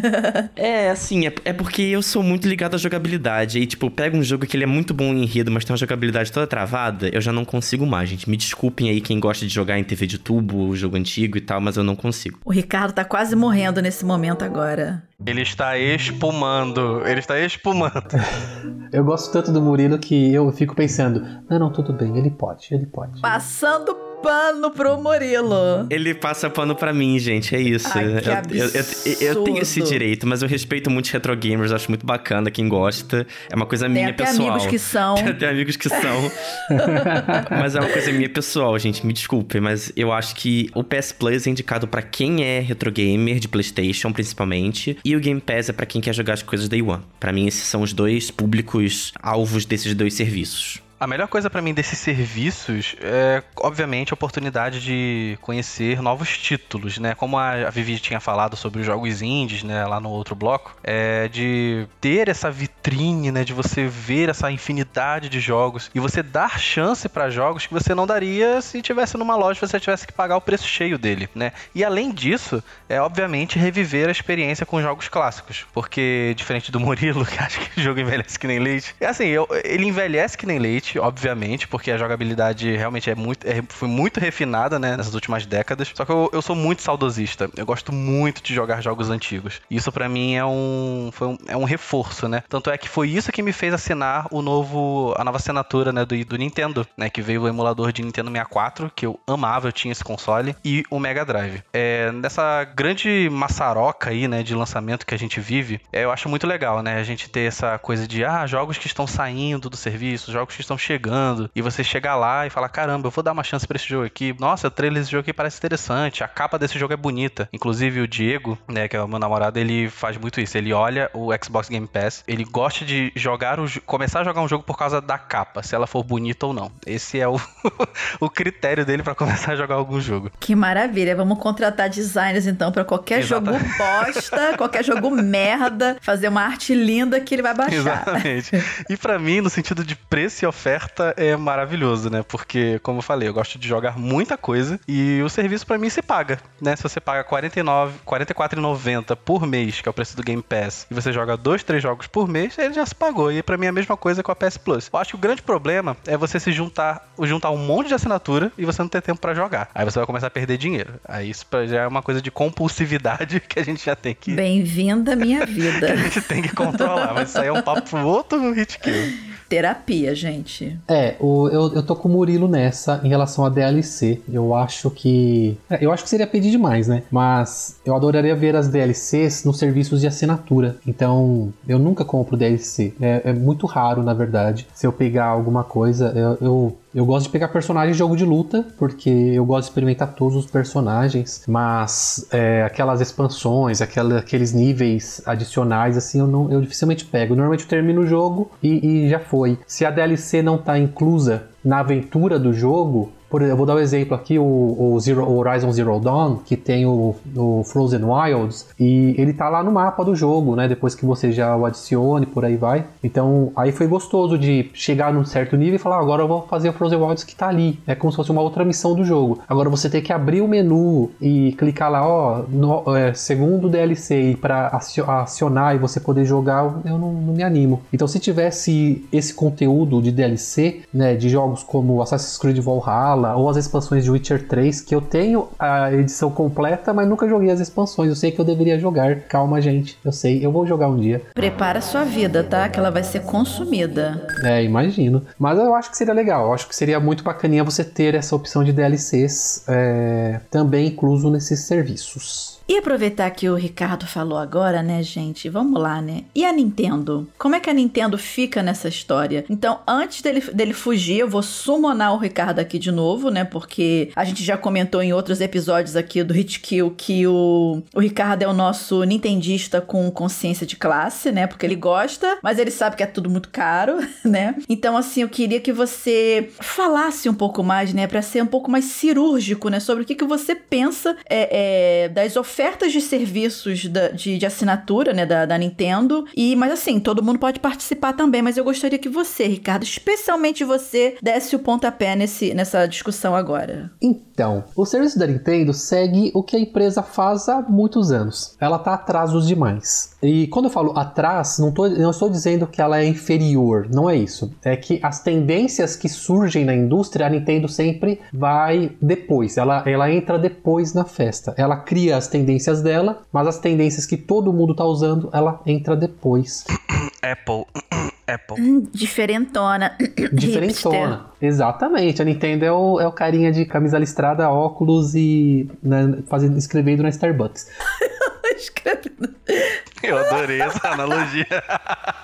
<laughs> é, assim, é, é porque eu sou muito ligado à jogabilidade. E, tipo, pega um jogo que ele é muito bom em enredo, mas tem uma jogabilidade toda travada, eu já não consigo mais, gente. Me desculpem aí quem gosta de jogar em TV de tubo, jogo antigo e tal, mas eu não consigo. O Ricardo tá quase morrendo nesse momento agora. Ele está espumando. Ele está espumando. <laughs> eu gosto tanto do Murilo que eu fico pensando: não, não, tudo bem, ele pode, ele pode. Passando pano pro Murilo. Ele passa pano pra mim, gente, é isso. Ai, eu, eu, eu, eu, tenho esse direito, mas eu respeito muitos retro gamers, acho muito bacana quem gosta. É uma coisa Tem minha até pessoal. amigos que são. <laughs> Tem até amigos que são. <laughs> mas é uma coisa minha pessoal, gente, me desculpe, mas eu acho que o PS Plus é indicado para quem é retro gamer de PlayStation, principalmente, e o Game Pass é para quem quer jogar as coisas Day One. Para mim esses são os dois públicos alvos desses dois serviços. A melhor coisa para mim desses serviços é, obviamente, a oportunidade de conhecer novos títulos, né? Como a Vivi tinha falado sobre os jogos indies, né, lá no outro bloco, é de ter essa vitrine, né, de você ver essa infinidade de jogos e você dar chance para jogos que você não daria se tivesse numa loja, você tivesse que pagar o preço cheio dele, né? E além disso, é obviamente reviver a experiência com jogos clássicos, porque diferente do Murilo, <laughs> que acha que o jogo envelhece que nem leite, é assim, ele envelhece que nem leite obviamente, porque a jogabilidade realmente é muito, é, foi muito refinada, né, nessas últimas décadas. Só que eu, eu sou muito saudosista. Eu gosto muito de jogar jogos antigos. Isso para mim é um, foi um, é um reforço, né? Tanto é que foi isso que me fez assinar o novo, a nova assinatura, né, do, do Nintendo, né, que veio o emulador de Nintendo 64, que eu amava, eu tinha esse console, e o Mega Drive. É, nessa grande maçaroca aí, né, de lançamento que a gente vive, é, eu acho muito legal, né, a gente ter essa coisa de, ah, jogos que estão saindo do serviço, jogos que estão estão chegando e você chegar lá e falar: caramba, eu vou dar uma chance para esse jogo aqui. Nossa, o trailer desse jogo aqui parece interessante. A capa desse jogo é bonita. Inclusive o Diego, né, que é o meu namorado, ele faz muito isso. Ele olha o Xbox Game Pass, ele gosta de jogar o começar a jogar um jogo por causa da capa, se ela for bonita ou não. Esse é o, <laughs> o critério dele para começar a jogar algum jogo. Que maravilha. Vamos contratar designers então para qualquer Exatamente. jogo <laughs> bosta, qualquer jogo merda, fazer uma arte linda que ele vai baixar. Exatamente. E para mim, no sentido de preço e oferta oferta é maravilhoso, né? Porque, como eu falei, eu gosto de jogar muita coisa e o serviço para mim se paga, né? Se você paga R$ 44,90 por mês, que é o preço do Game Pass, e você joga dois, três jogos por mês, ele já se pagou. E pra mim é a mesma coisa com a PS Plus. Eu acho que o grande problema é você se juntar, juntar um monte de assinatura e você não ter tempo pra jogar. Aí você vai começar a perder dinheiro. Aí isso já é uma coisa de compulsividade <laughs> que a gente já tem que. Bem-vinda à minha <laughs> que a vida. gente tem que controlar. Mas isso aí é um papo pro outro hit kill. Terapia, gente. É, o- eu, eu tô com o Murilo nessa em relação a DLC. Eu acho que. é, eu acho que seria pedir demais, né? Mas eu adoraria ver as DLCs nos serviços de assinatura. Então, eu nunca compro DLC. É, é muito raro, na verdade. Se eu pegar alguma coisa, eu. eu eu gosto de pegar personagens de jogo de luta, porque eu gosto de experimentar todos os personagens, mas é, aquelas expansões, aquela- aqueles níveis adicionais, assim, eu, não, eu dificilmente pego. Normalmente eu termino o jogo e, e já foi. Se a DLC não tá inclusa na aventura do jogo, por, eu vou dar um exemplo aqui, o, o Zero- o Horizon Zero Dawn, que tem o, o Frozen Wilds, e ele tá lá no mapa do jogo, né? Depois que você já o adicione, por aí vai. Então, aí foi gostoso de chegar num certo nível e falar, "Ah, agora eu vou fazer o Frozen Wilds que tá ali. É como se fosse uma outra missão do jogo. Agora você tem que abrir o menu e clicar lá, ó, no, é, segundo DLC, acio- acionar e você poder jogar, eu não, não me animo. Então, se tivesse esse conteúdo de DLC, né, de jogos como Assassin's Creed Valhalla ou as expansões de Witcher 3, que eu tenho a edição completa, mas nunca joguei as expansões. Eu sei que eu deveria jogar. Calma, gente. Eu sei, eu vou jogar um dia. Prepara sua vida, tá? Que ela vai ser consumida. É, imagino. Mas eu acho que seria legal. Eu acho que seria muito bacaninha você ter essa opção de DLCs é, também incluso nesses serviços. E aproveitar que o Ricardo falou agora, né, gente? Vamos lá, né? E a Nintendo? Como é que a Nintendo fica nessa história? Então, antes dele, dele fugir, eu vou summonar o Ricardo aqui de novo, né? Porque a gente já comentou em outros episódios aqui do Hit Kill que o, o Ricardo é o nosso nintendista com consciência de classe, né? Porque ele gosta, mas ele sabe que é tudo muito caro, <laughs> né? Então, assim, eu queria que você falasse um pouco mais, né? Pra ser um pouco mais cirúrgico, né? Sobre o que, que você pensa é, é, das ofertas de serviços da- de, de assinatura, né? Da, da Nintendo. E, mas assim, todo mundo pode participar também. Mas eu gostaria que você, Ricardo, especialmente você, desse o pontapé nesse, nessa discussão agora. Então, o serviço da Nintendo segue o que a empresa faz há muitos anos. Ela tá atrasos demais. E quando eu falo atrás, não, tô, não estou dizendo que ela é inferior, não é isso. É que as tendências que surgem na indústria, a Nintendo sempre vai depois. Ela, ela entra depois na festa. Ela cria as tendências dela, mas as tendências que todo mundo tá usando, ela entra depois. <coughs> Apple. <coughs> Apple. Hum, diferentona. <coughs> Hipster. Diferentona. Exatamente. A Nintendo é o, é o carinha de camisa listrada, óculos e né, fazendo, escrevendo na Starbucks. <laughs> Escrevendo. Eu adorei essa analogia.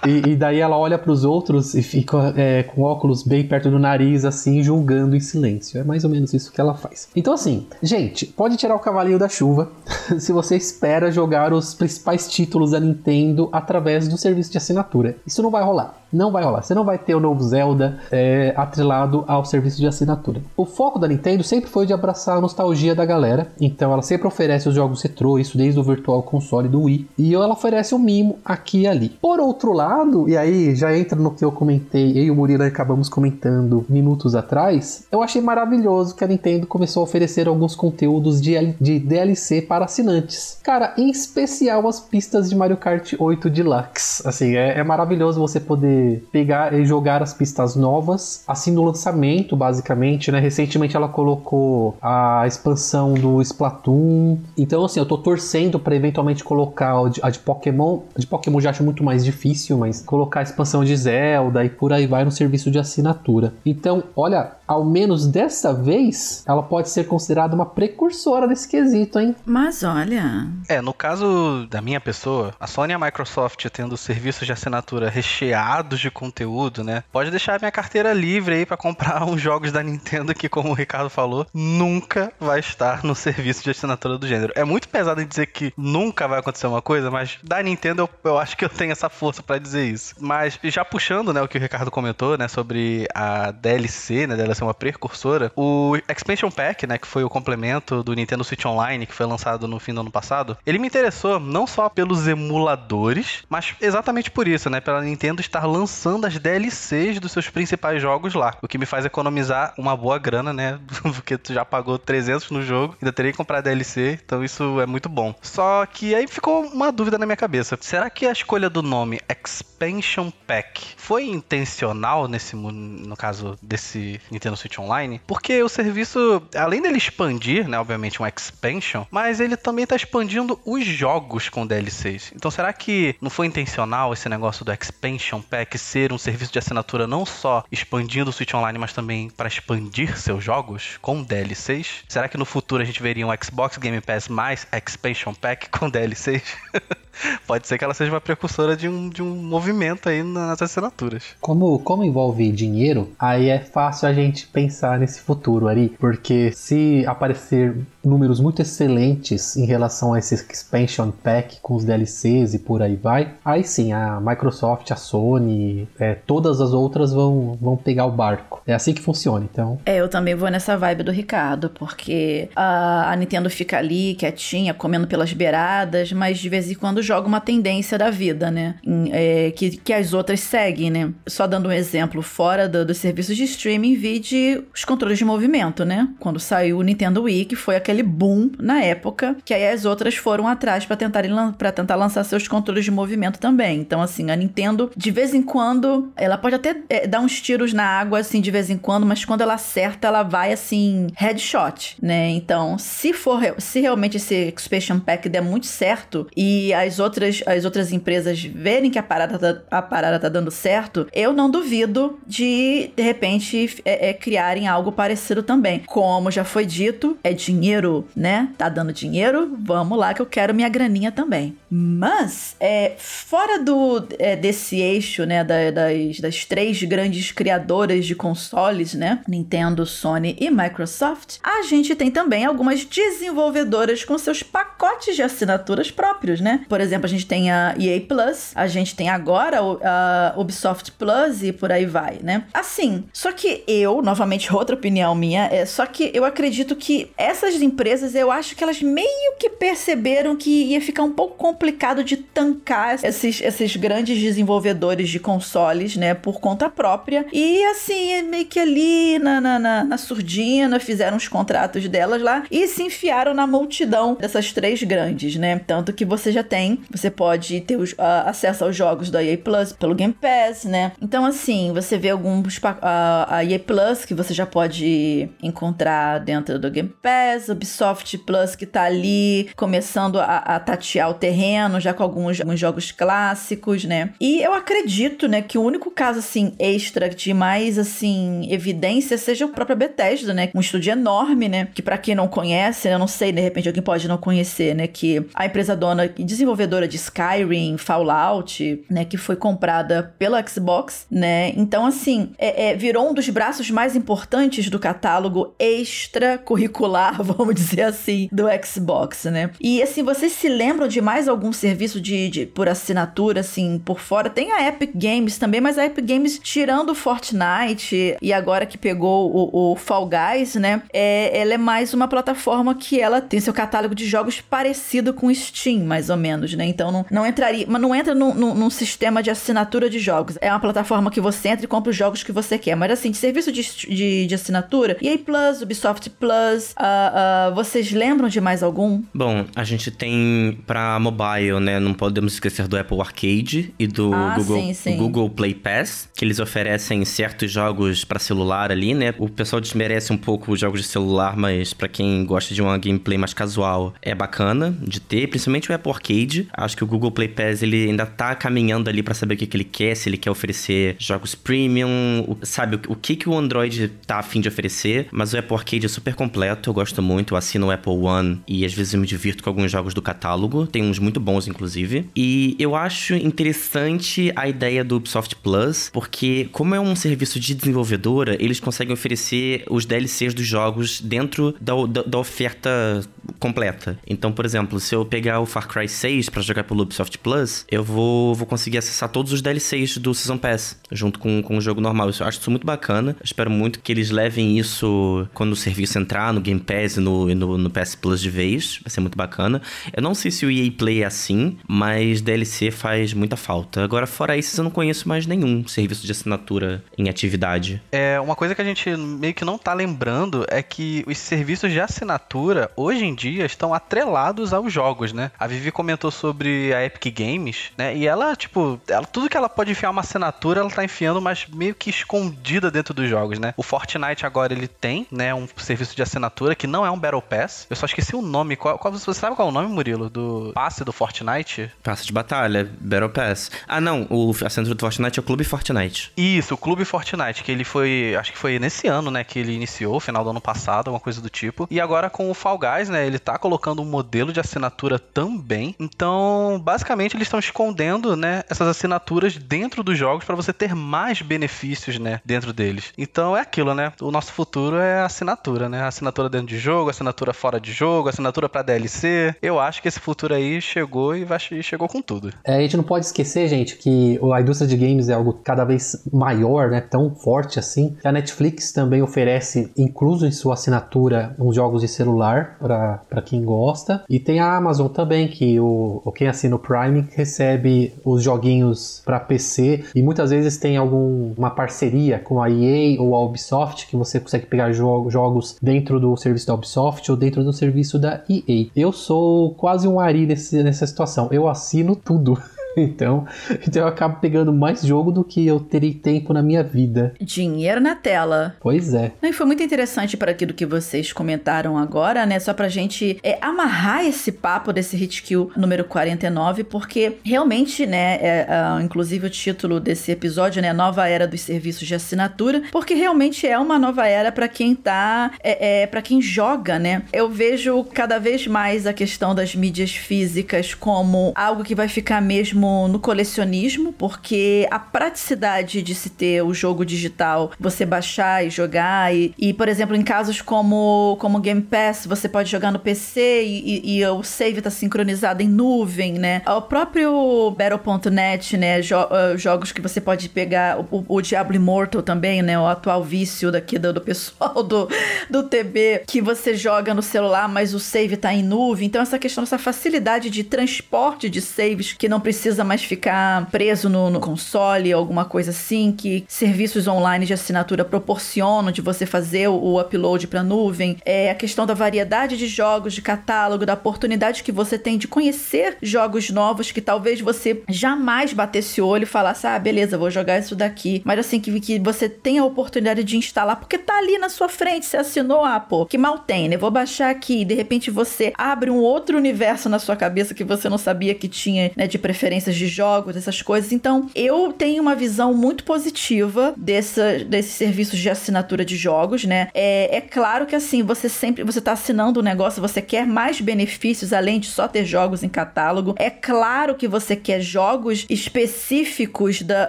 E, e daí ela olha pros outros e fica é, com óculos bem perto do nariz, assim, julgando em silêncio. É mais ou menos isso que ela faz. Então, assim, gente, pode tirar o cavalinho da chuva <laughs> se você espera jogar os principais títulos da Nintendo através do serviço de assinatura. Isso não vai rolar. Não vai rolar. Você não vai ter o novo Zelda é, atrelado ao serviço de assinatura. O foco da Nintendo sempre foi de abraçar a nostalgia da galera. Então ela sempre oferece os jogos retrô, isso desde o Virtual Console do Wii. E ela oferece um mimo aqui e ali. Por outro lado, e aí já entra no que eu comentei, eu e o Murilo acabamos comentando minutos atrás, eu achei maravilhoso que a Nintendo começou a oferecer alguns conteúdos de, de DLC para assinantes. Cara, em especial as pistas de Mario Kart 8 Deluxe. Assim, é, é maravilhoso você poder pegar e jogar as pistas novas, assim no lançamento, basicamente, né? Recentemente ela colocou a expansão do Splatoon. Então, assim, eu tô torcendo para eventualmente colocar o de- a de Pokémon. De Pokémon já acho muito mais difícil, mas colocar a expansão de Zelda e por aí vai no serviço de assinatura. Então, olha, ao menos dessa vez, ela pode ser considerada uma precursora desse quesito, hein? Mas olha. É, no caso da minha pessoa, a Sony e a Microsoft tendo serviços de assinatura recheados de conteúdo, né? Pode deixar a minha carteira livre aí pra comprar <laughs> uns jogos da Nintendo que, como o Ricardo falou, nunca vai estar no <laughs> serviço de assinatura do gênero. É muito pesado em dizer que nunca vai acontecer uma coisa, mas da Nintendo eu, eu acho que eu tenho essa força pra dizer isso. Mas já puxando, né, o que o Ricardo comentou, né, sobre a DLC, né, dela ser uma precursora, o Expansion Pack, né, que foi o complemento do Nintendo Switch Online, que foi lançado no fim do ano passado, ele me interessou não só pelos emuladores, mas exatamente por isso, né, pela Nintendo estar lançando as DLCs dos seus principais jogos lá, o que me faz economizar uma boa grana, né? <laughs> Porque tu já pagou 300 no jogo, ainda teria que comprar DLC, então isso é muito bom. Só que aí ficou uma dúvida na minha cabeça. Será que a escolha do nome Expansion Pack foi intencional nesse no caso desse Nintendo Switch Online? Porque o serviço, além dele expandir, né, obviamente um expansion, mas ele também tá expandindo os jogos com DLCs. Então será que não foi intencional esse negócio do Expansion Pack ser um serviço de assinatura não só expandindo o Switch Online, mas também para expandir seus jogos com DLCs? Será que no futuro a gente veria um Xbox Game Pass mais Expansion Pack com DLCs? <laughs> Pode ser que ela seja uma precursora de um, de um movimento aí nas assinaturas. Como, como envolve dinheiro, aí é fácil a gente pensar nesse futuro ali, porque se aparecer números muito excelentes em relação a esse expansion pack com os DLCs e por aí vai, aí sim a Microsoft, a Sony, é, todas as outras vão, vão pegar o barco. É assim que funciona, então. É, eu também vou nessa vibe do Ricardo, porque a, a Nintendo fica ali quietinha, comendo pelas beiradas, mas de vez em quando joga uma tendência da vida, né? Em, é, que, que as outras seguem, né? Só dando um exemplo, fora do, dos serviços de streaming, vi de os controles de movimento, né? Quando saiu o Nintendo Wii, que foi aquele boom na época, que aí as outras foram atrás para tentar, para tentar lançar seus controles de movimento também. Então, assim, a Nintendo, de vez em quando, ela pode até é, dar uns tiros na água, assim, de vez em quando, mas quando ela acerta, ela vai, assim, headshot, né? Então, se for, se realmente esse Expansion Pack der muito certo e as outras, as outras empresas verem que a parada, tá, a parada tá dando certo, eu não duvido de, de repente, é, é, criarem algo parecido também. Como já foi dito, é dinheiro, né? Tá dando dinheiro, vamos lá que eu quero minha graninha também. Mas, é, fora do é, desse eixo, né, da, das, das três grandes criadoras de consoles, né, Nintendo, Sony e Microsoft, a gente tem também algumas desenvolvedoras com seus pacotes de assinaturas próprios, né? Por exemplo, a gente tem a EA Plus, a gente tem agora a Ubisoft Plus e por aí vai, né? Assim, só que eu, novamente, <laughs> outra opinião minha, é só que eu acredito que essas empresas, eu acho que elas meio que perceberam que ia ficar um pouco complicado de tancar esses, esses grandes desenvolvedores de consoles, né, por conta própria. E assim, é meio que ali na, na, na, na surdina, fizeram os contratos delas lá e se enfiaram na multidão dessas três grandes, né? Tanto que você já tem, você pode ter os, uh, acesso aos jogos da EA Plus pelo Game Pass, né? Então, assim, você vê alguns. Uh, a EA Plus que você já pode encontrar dentro do Game Pass, Ubisoft Plus que tá ali começando a, a tatear o terreno, já com alguns, alguns jogos clássicos, né? E eu acredito, né, que o único caso, assim, extra de mais, assim, evidência seja o próprio Bethesda, né? Um estúdio enorme, né? Que para quem não conhece, eu não sei, de repente alguém pode não conhecer, né? Que a empresa dona e desenvolvedora de Skyrim, Fallout, né? Que foi comprada pela Xbox, né? Então, assim, é, é, virou um dos braços mais importantes do catálogo extracurricular, <laughs> vamos <laughs> dizer assim, do Xbox, né? E, assim, vocês se lembram de mais algum serviço de, de por assinatura, assim, por fora? Tem a Epic Games também, mas a Epic Games, tirando o Fortnite e agora que pegou o, o Fall Guys, né? É, ela é mais uma plataforma que ela tem seu catálogo de jogos parecido com Steam, mais ou menos, né? Então não, não entraria, mas não entra num, num, num sistema de assinatura de jogos. É uma plataforma que você entra e compra os jogos que você quer. Mas assim, de serviço de, de, de assinatura, EA Plus, Ubisoft Plus, uh, uh, vocês lembram de mais algum? Bom, a gente tem pra mobile, né? Não podemos esquecer do Apple Arcade e do Ah, Google, sim, sim. Google Play Pass, que eles oferecem certos jogos pra celular ali, né? O pessoal desmerece um pouco os jogos de celular, mas pra quem gosta de uma gameplay mais casual, é bacana de ter, principalmente o Apple Arcade. Acho que o Google Play Pass ele ainda tá caminhando ali pra saber o que, que ele quer, se ele quer oferecer jogos premium, o- sabe, o, o que que o Android tá afim de oferecer, mas o Apple Arcade é super completo, eu gosto muito, eu assino o Apple One e às vezes eu me divirto com alguns jogos do catálogo, tem uns muito bons inclusive. E eu acho interessante a ideia do Ubisoft Plus, porque como é um serviço de desenvolvedora, eles conseguem oferecer os DLCs dos jogos dentro da, da, da oferta completa. Então, por exemplo, se eu pegar o Far Cry 6, pra jogar pelo Ubisoft Plus, eu vou, vou conseguir acessar todos os DLCs do Season Pass, junto com, com o jogo normal. Eu acho isso muito bacana. Espero muito que eles levem isso quando o serviço entrar no Game Pass e no, e no, no PS Plus de vez. Vai ser muito bacana. Eu não sei se o EA Play é assim, mas DLC faz muita falta. Agora, fora isso, eu não conheço mais nenhum serviço de assinatura em atividade. É, uma coisa que a gente meio que não tá lembrando é que os serviços de assinatura, hoje em dia, estão atrelados aos jogos, né? A Vivi comentou sobre a Epic Games, né? E ela, tipo, ela, tudo que ela pode enfiar uma assinatura, ela tá enfiando, mas meio que escondida dentro dos jogos, né? O Fortnite agora ele tem, né, um serviço de assinatura que não é um Battle Pass. Eu só esqueci o nome. Qual, qual, você sabe qual é o nome, Murilo? Do passe do Fortnite? Passe de batalha, Battle Pass. Ah, não, o assinatura do Fortnite é o Clube Fortnite. Isso, o Clube Fortnite, que ele foi, acho que foi nesse ano, né, que ele iniciou, final do ano passado, alguma coisa do tipo. E agora com o Fall Guys, né, ele tá colocando um modelo de assinatura também. Então, basicamente, eles estão escondendo, né, essas assinaturas dentro dos jogos para você ter mais benefícios, né, dentro deles. Então é aquilo, né? O nosso futuro é assinatura, né? Assinatura dentro de jogo, assinatura fora de jogo, assinatura para DLC. Eu acho que esse futuro aí chegou e vai, chegou com tudo. É, a gente não pode esquecer, gente, que a indústria de games é algo cada vez maior, né? Tão forte assim. A Netflix também oferece, incluso em sua assinatura, uns jogos de celular para quem gosta. E tem a Amazon também, que o, quem assina o Prime recebe os joguinhos para PC e muitas vezes tem alguma parceria com a EA ou a Ubisoft que você consegue pegar jo jogos dentro do serviço da Ubisoft ou dentro do serviço da EA. Eu sou quase um Ari nesse, nessa situação. Eu assino tudo. <laughs> <laughs> Então, então eu acabo pegando mais jogo do que eu terei tempo na minha vida. Dinheiro na tela. Pois é. E foi muito interessante para aquilo que vocês comentaram agora, né? Só pra gente é, amarrar esse papo desse Hit Kill número 49, porque realmente, né, é, inclusive o título desse episódio, né, Nova Era dos Serviços de Assinatura, porque realmente é uma nova era para quem tá, é, é para quem joga, né? Eu vejo cada vez mais a questão das mídias físicas como algo que vai ficar mesmo mesmo no colecionismo, porque a praticidade de se ter o jogo digital, você baixar e jogar, e, e por exemplo, em casos como, como Game Pass, você pode jogar no PC e, e, e o save está sincronizado em nuvem, né? O próprio Battle.net, né? Jo uh, jogos que você pode pegar, o, o, Diablo Immortal também, né? O atual vício daqui do, do pessoal do, do TB, que você joga no celular, mas o save está em nuvem. Então, essa questão, essa facilidade de transporte de saves que não precisa precisa mais ficar preso no, no console, alguma coisa assim, que serviços online de assinatura proporcionam de você fazer o, o upload para nuvem. É a questão da variedade de jogos, de catálogo, da oportunidade que você tem de conhecer jogos novos que talvez você jamais batesse o olho e falasse, ah, beleza, vou jogar isso daqui. Mas assim, que, que você tem a oportunidade de instalar, porque tá ali na sua frente, você assinou, ah, pô, que mal tem, né? Vou baixar aqui. De repente você abre um outro universo na sua cabeça que você não sabia que tinha, né, de preferência de jogos, essas coisas. Então, eu tenho uma visão muito positiva dessa, desses serviços de assinatura de jogos, né? É, é claro que assim, você sempre você tá assinando um negócio, você quer mais benefícios além de só ter jogos em catálogo. É claro que você quer jogos específicos da,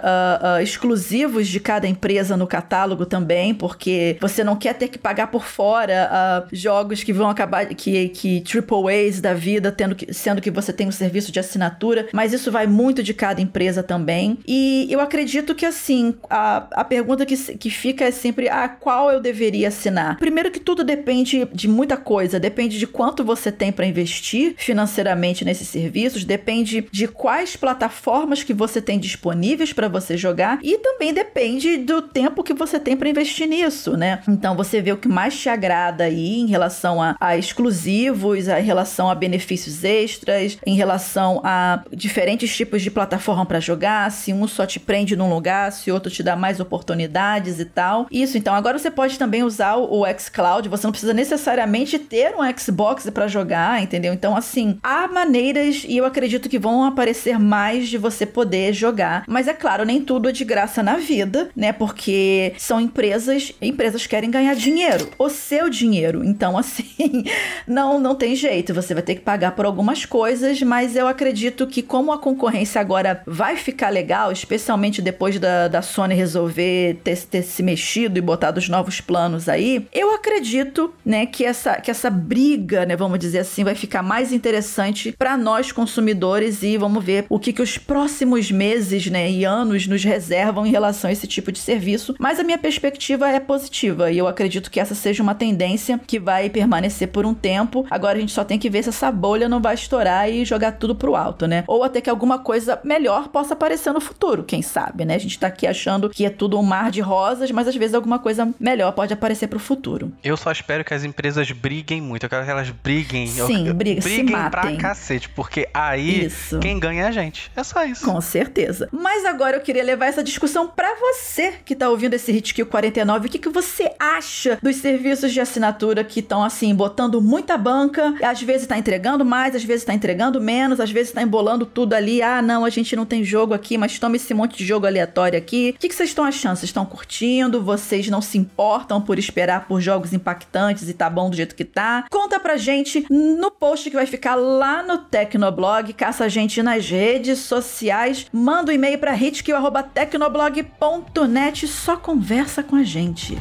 uh, uh, exclusivos de cada empresa no catálogo também, porque você não quer ter que pagar por fora uh, jogos que vão acabar que que triple A's da vida, tendo que, sendo que você tem um serviço de assinatura, mas isso vai muito de cada empresa também. E eu acredito que, assim, a, a pergunta que, que fica é sempre: a ah, qual eu deveria assinar? Primeiro, que tudo depende de muita coisa. Depende de quanto você tem para investir financeiramente nesses serviços, depende de quais plataformas que você tem disponíveis para você jogar e também depende do tempo que você tem para investir nisso, né? Então você vê o que mais te agrada aí em relação a, a exclusivos, em relação a benefícios extras, em relação a diferentes tipos de plataforma para jogar, se um só te prende num lugar, se outro te dá mais oportunidades e tal. Isso, então, agora você pode também usar o, xCloud, você não precisa necessariamente ter um Xbox para jogar, entendeu? Então, assim, há maneiras e eu acredito que vão aparecer mais de você poder jogar. Mas é claro, nem tudo é de graça na vida, né? Porque são empresas, empresas querem ganhar dinheiro, o seu dinheiro. Então, <laughs> assim, não não tem jeito, você vai ter que pagar por algumas coisas, mas eu acredito que como a concorrência concorrência agora vai ficar legal, especialmente depois da, da Sony resolver ter, ter se mexido e botado os novos planos aí, eu acredito, né, que essa, que essa briga, né, vamos dizer assim, vai ficar mais interessante para nós consumidores e vamos ver o que, que os próximos meses, né, e anos nos reservam em relação a esse tipo de serviço. Mas a minha perspectiva é positiva e eu acredito que essa seja uma tendência que vai permanecer por um tempo. Agora a gente só tem que ver se essa bolha não vai estourar e jogar tudo pro alto, né? Ou até que alguma coisa melhor possa aparecer no futuro, quem sabe, né? A gente tá aqui achando que é tudo um mar de rosas, mas às vezes alguma coisa melhor pode aparecer pro futuro. Eu só espero que as empresas briguem muito. Eu quero que elas briguem. Sim, eu, briga, se briguem matem. pra cacete, porque aí Isso. quem ganha é a gente. É só isso. Com certeza. Mas agora eu queria levar essa discussão pra você que tá ouvindo esse Hitkill 49. O que, que você acha dos serviços de assinatura que estão, assim, botando muita banca? Às vezes tá entregando mais, às vezes tá entregando menos, às vezes tá embolando tudo ali. Ah, não, a gente não tem jogo aqui, mas toma esse monte de jogo aleatório aqui. O que, que vocês estão achando? Vocês estão curtindo? Vocês não se importam por esperar por jogos impactantes e tá bom do jeito que tá? Conta pra gente no post que vai ficar lá no Tecnoblog. Caça a gente nas redes sociais. Manda um e-mail pra hitkill.tecnoblog.net. Só conversa com a gente.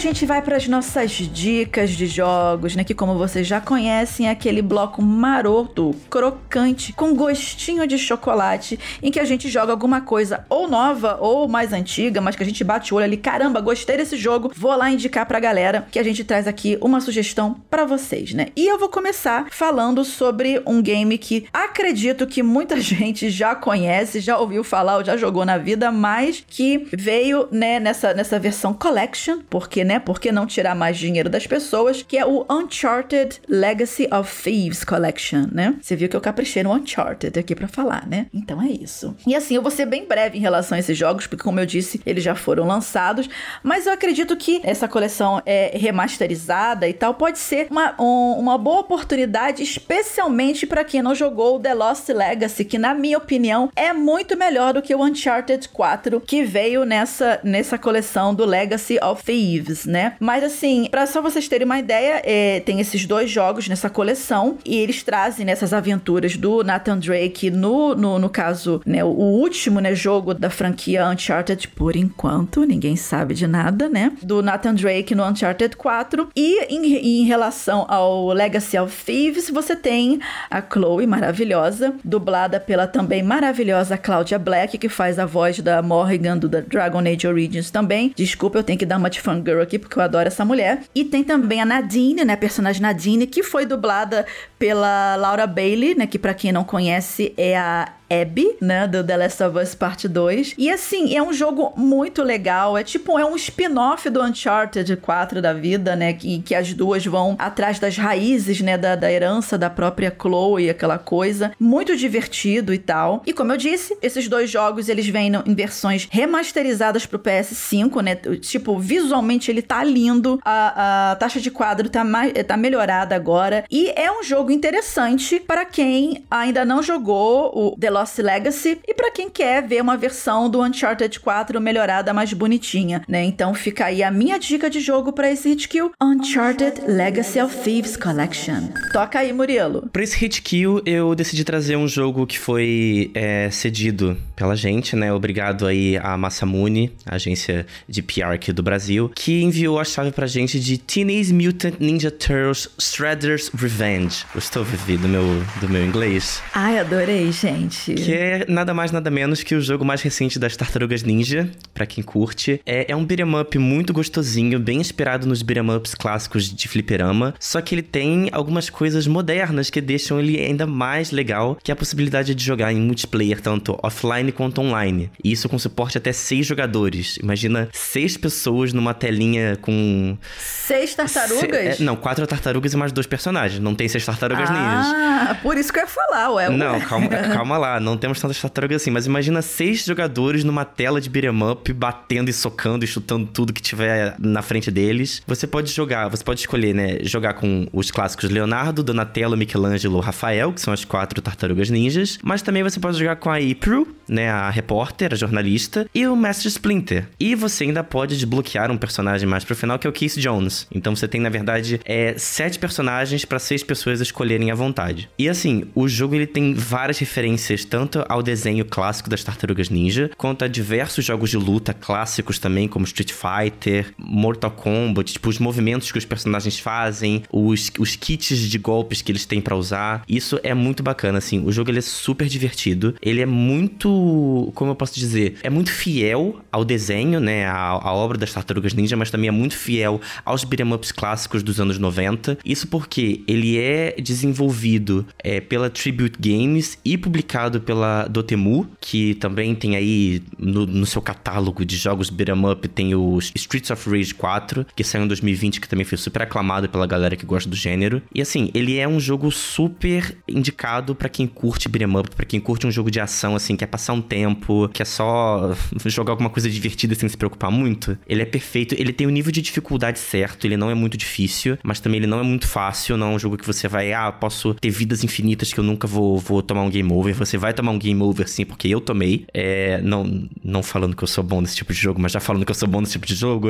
Gente vai para as nossas dicas de jogos, né? Que como vocês já conhecem, é aquele bloco maroto, crocante, com gostinho de chocolate, em que a gente joga alguma coisa ou nova ou mais antiga, mas que a gente bate o olho ali, caramba, gostei desse jogo, vou lá indicar pra galera que a gente traz aqui uma sugestão para vocês, né? E eu vou começar falando sobre um game que acredito que muita <laughs> gente já conhece, já ouviu falar ou já jogou na vida, mas que veio, né, nessa, nessa versão collection, porque, né, por que não tirar mais dinheiro das pessoas, que é o Uncharted Legacy of Thieves Collection, né? Você viu que eu caprichei no Uncharted aqui pra falar, né? Então é isso. E assim, eu vou ser bem breve em relação a esses jogos, porque como eu disse, eles já foram lançados, mas eu acredito que essa coleção é remasterizada e tal, pode ser uma, um- uma boa oportunidade, especialmente pra quem não jogou The Lost Legacy, que na minha opinião é muito melhor do que o Uncharted 4, que veio nessa, nessa coleção do Legacy of Thieves, né? Mas assim, pra só vocês terem uma ideia, é, tem esses dois jogos nessa coleção e eles trazem nessas aventuras do Nathan Drake no, no, no caso, né, o último, né, jogo da franquia Uncharted por enquanto, ninguém sabe de nada, né? Do Nathan Drake no Uncharted 4 e em, em relação ao Legacy of Thieves, você tem a Chloe maravilhosa, dublada pela também maravilhosa Claudia Black, que faz a voz da Morrigan do The Dragon Age Origins também. Desculpa, eu tenho que dar uma de fangirl aqui porque eu adoro essa mulher. E tem também a Nadine, né, a personagem Nadine, que foi dublada pela Laura Bailey, né, que pra quem não conhece é a Abby, né, do The Last of Us Parte 2. E assim, é um jogo muito legal, é tipo, é um spin-off do Uncharted 4 da vida, né, que, que as duas vão atrás das raízes, né, da, da herança da própria Chloe, aquela coisa. Muito divertido e tal. E como eu disse, esses dois jogos, eles vêm em versões remasterizadas pro PS5, né, tipo, visualmente ele tá lindo, a, a taxa de quadro tá, mais, tá melhorada agora, e é um jogo interessante para quem ainda não jogou o The Lost Legacy e para quem quer ver uma versão do Uncharted 4 melhorada mais bonitinha, né? Então fica aí a minha dica de jogo para esse Hitkill, Uncharted Legacy of Thieves Collection. Toca aí, Murilo. Pra esse hit kill, eu decidi trazer um jogo que foi é, cedido pela gente, né? Obrigado aí a Massamune, a agência de PR aqui do Brasil, que enviou a chave pra gente de Teenage Mutant Ninja Turtles Shredder's Revenge. Vivido do meu, do meu inglês. Ai, adorei, gente. Que é nada mais, nada menos que o jogo mais recente das Tartarugas Ninja, pra quem curte. É, é um beat'em up muito gostosinho, bem inspirado nos beat'em ups clássicos de fliperama, só que ele tem algumas coisas modernas que deixam ele ainda mais legal, que é a possibilidade de jogar em multiplayer, tanto offline quanto online. E isso com suporte até seis jogadores. Imagina seis pessoas numa telinha com... Seis Se- tartarugas? é, não, quatro tartarugas e mais dois personagens. Não tem seis tartarugas ninjas. Ah, por isso que eu ia falar, ué. Não, calma, <laughs> calma lá. Não temos tantas tartarugas assim. mas imagina seis jogadores numa tela de beat'em up, batendo e socando e chutando tudo que tiver na frente deles. Você pode jogar, você pode escolher, né, jogar com os clássicos Leonardo, Donatello, Michelangelo, Rafael, que são as quatro tartarugas ninjas, mas também você pode jogar com a April, né, a repórter, a jornalista, e o Mestre Splinter. E você ainda pode desbloquear um personagem mais pro final, que é o Casey Jones. Então você tem, na verdade, é, sete personagens para seis pessoas escolherem à vontade. E assim, o jogo ele tem várias referências, tanto ao desenho clássico das Tartarugas Ninja, quanto a diversos jogos de luta clássicos também, como Street Fighter, Mortal Kombat, tipo, os movimentos que os personagens fazem, os, os kits de golpes que eles têm para usar. Isso é muito bacana, assim. O jogo ele é super divertido. Ele é muito. Como eu posso dizer? É muito fiel ao desenho, né? A obra das Tartarugas Ninja, mas também é muito fiel aos beat'em ups clássicos dos anos 90. Isso porque ele é desenvolvido é, pela Tribute Games e publicado pela Dotemu, que também tem aí no, no seu catálogo de jogos beat'em up, tem o Streets of Rage 4, que saiu em 2020, que também foi super aclamado pela galera que gosta do gênero. E assim, ele é um jogo super indicado para quem curte beat'em up, pra quem curte um jogo de ação, assim, quer passar um tempo, quer só jogar alguma coisa divertida sem se preocupar muito. Ele é perfeito, ele tem o nível de dificuldade certo, ele não é muito difícil, mas também ele não é muito fácil, não é um jogo que você vai, ah, posso ter vidas infinitas que eu nunca vou, vou tomar um game over. Você vai tomar um game over sim, porque eu tomei. É, não, não falando que eu sou bom nesse tipo de jogo, mas já falando que eu sou bom nesse tipo de jogo.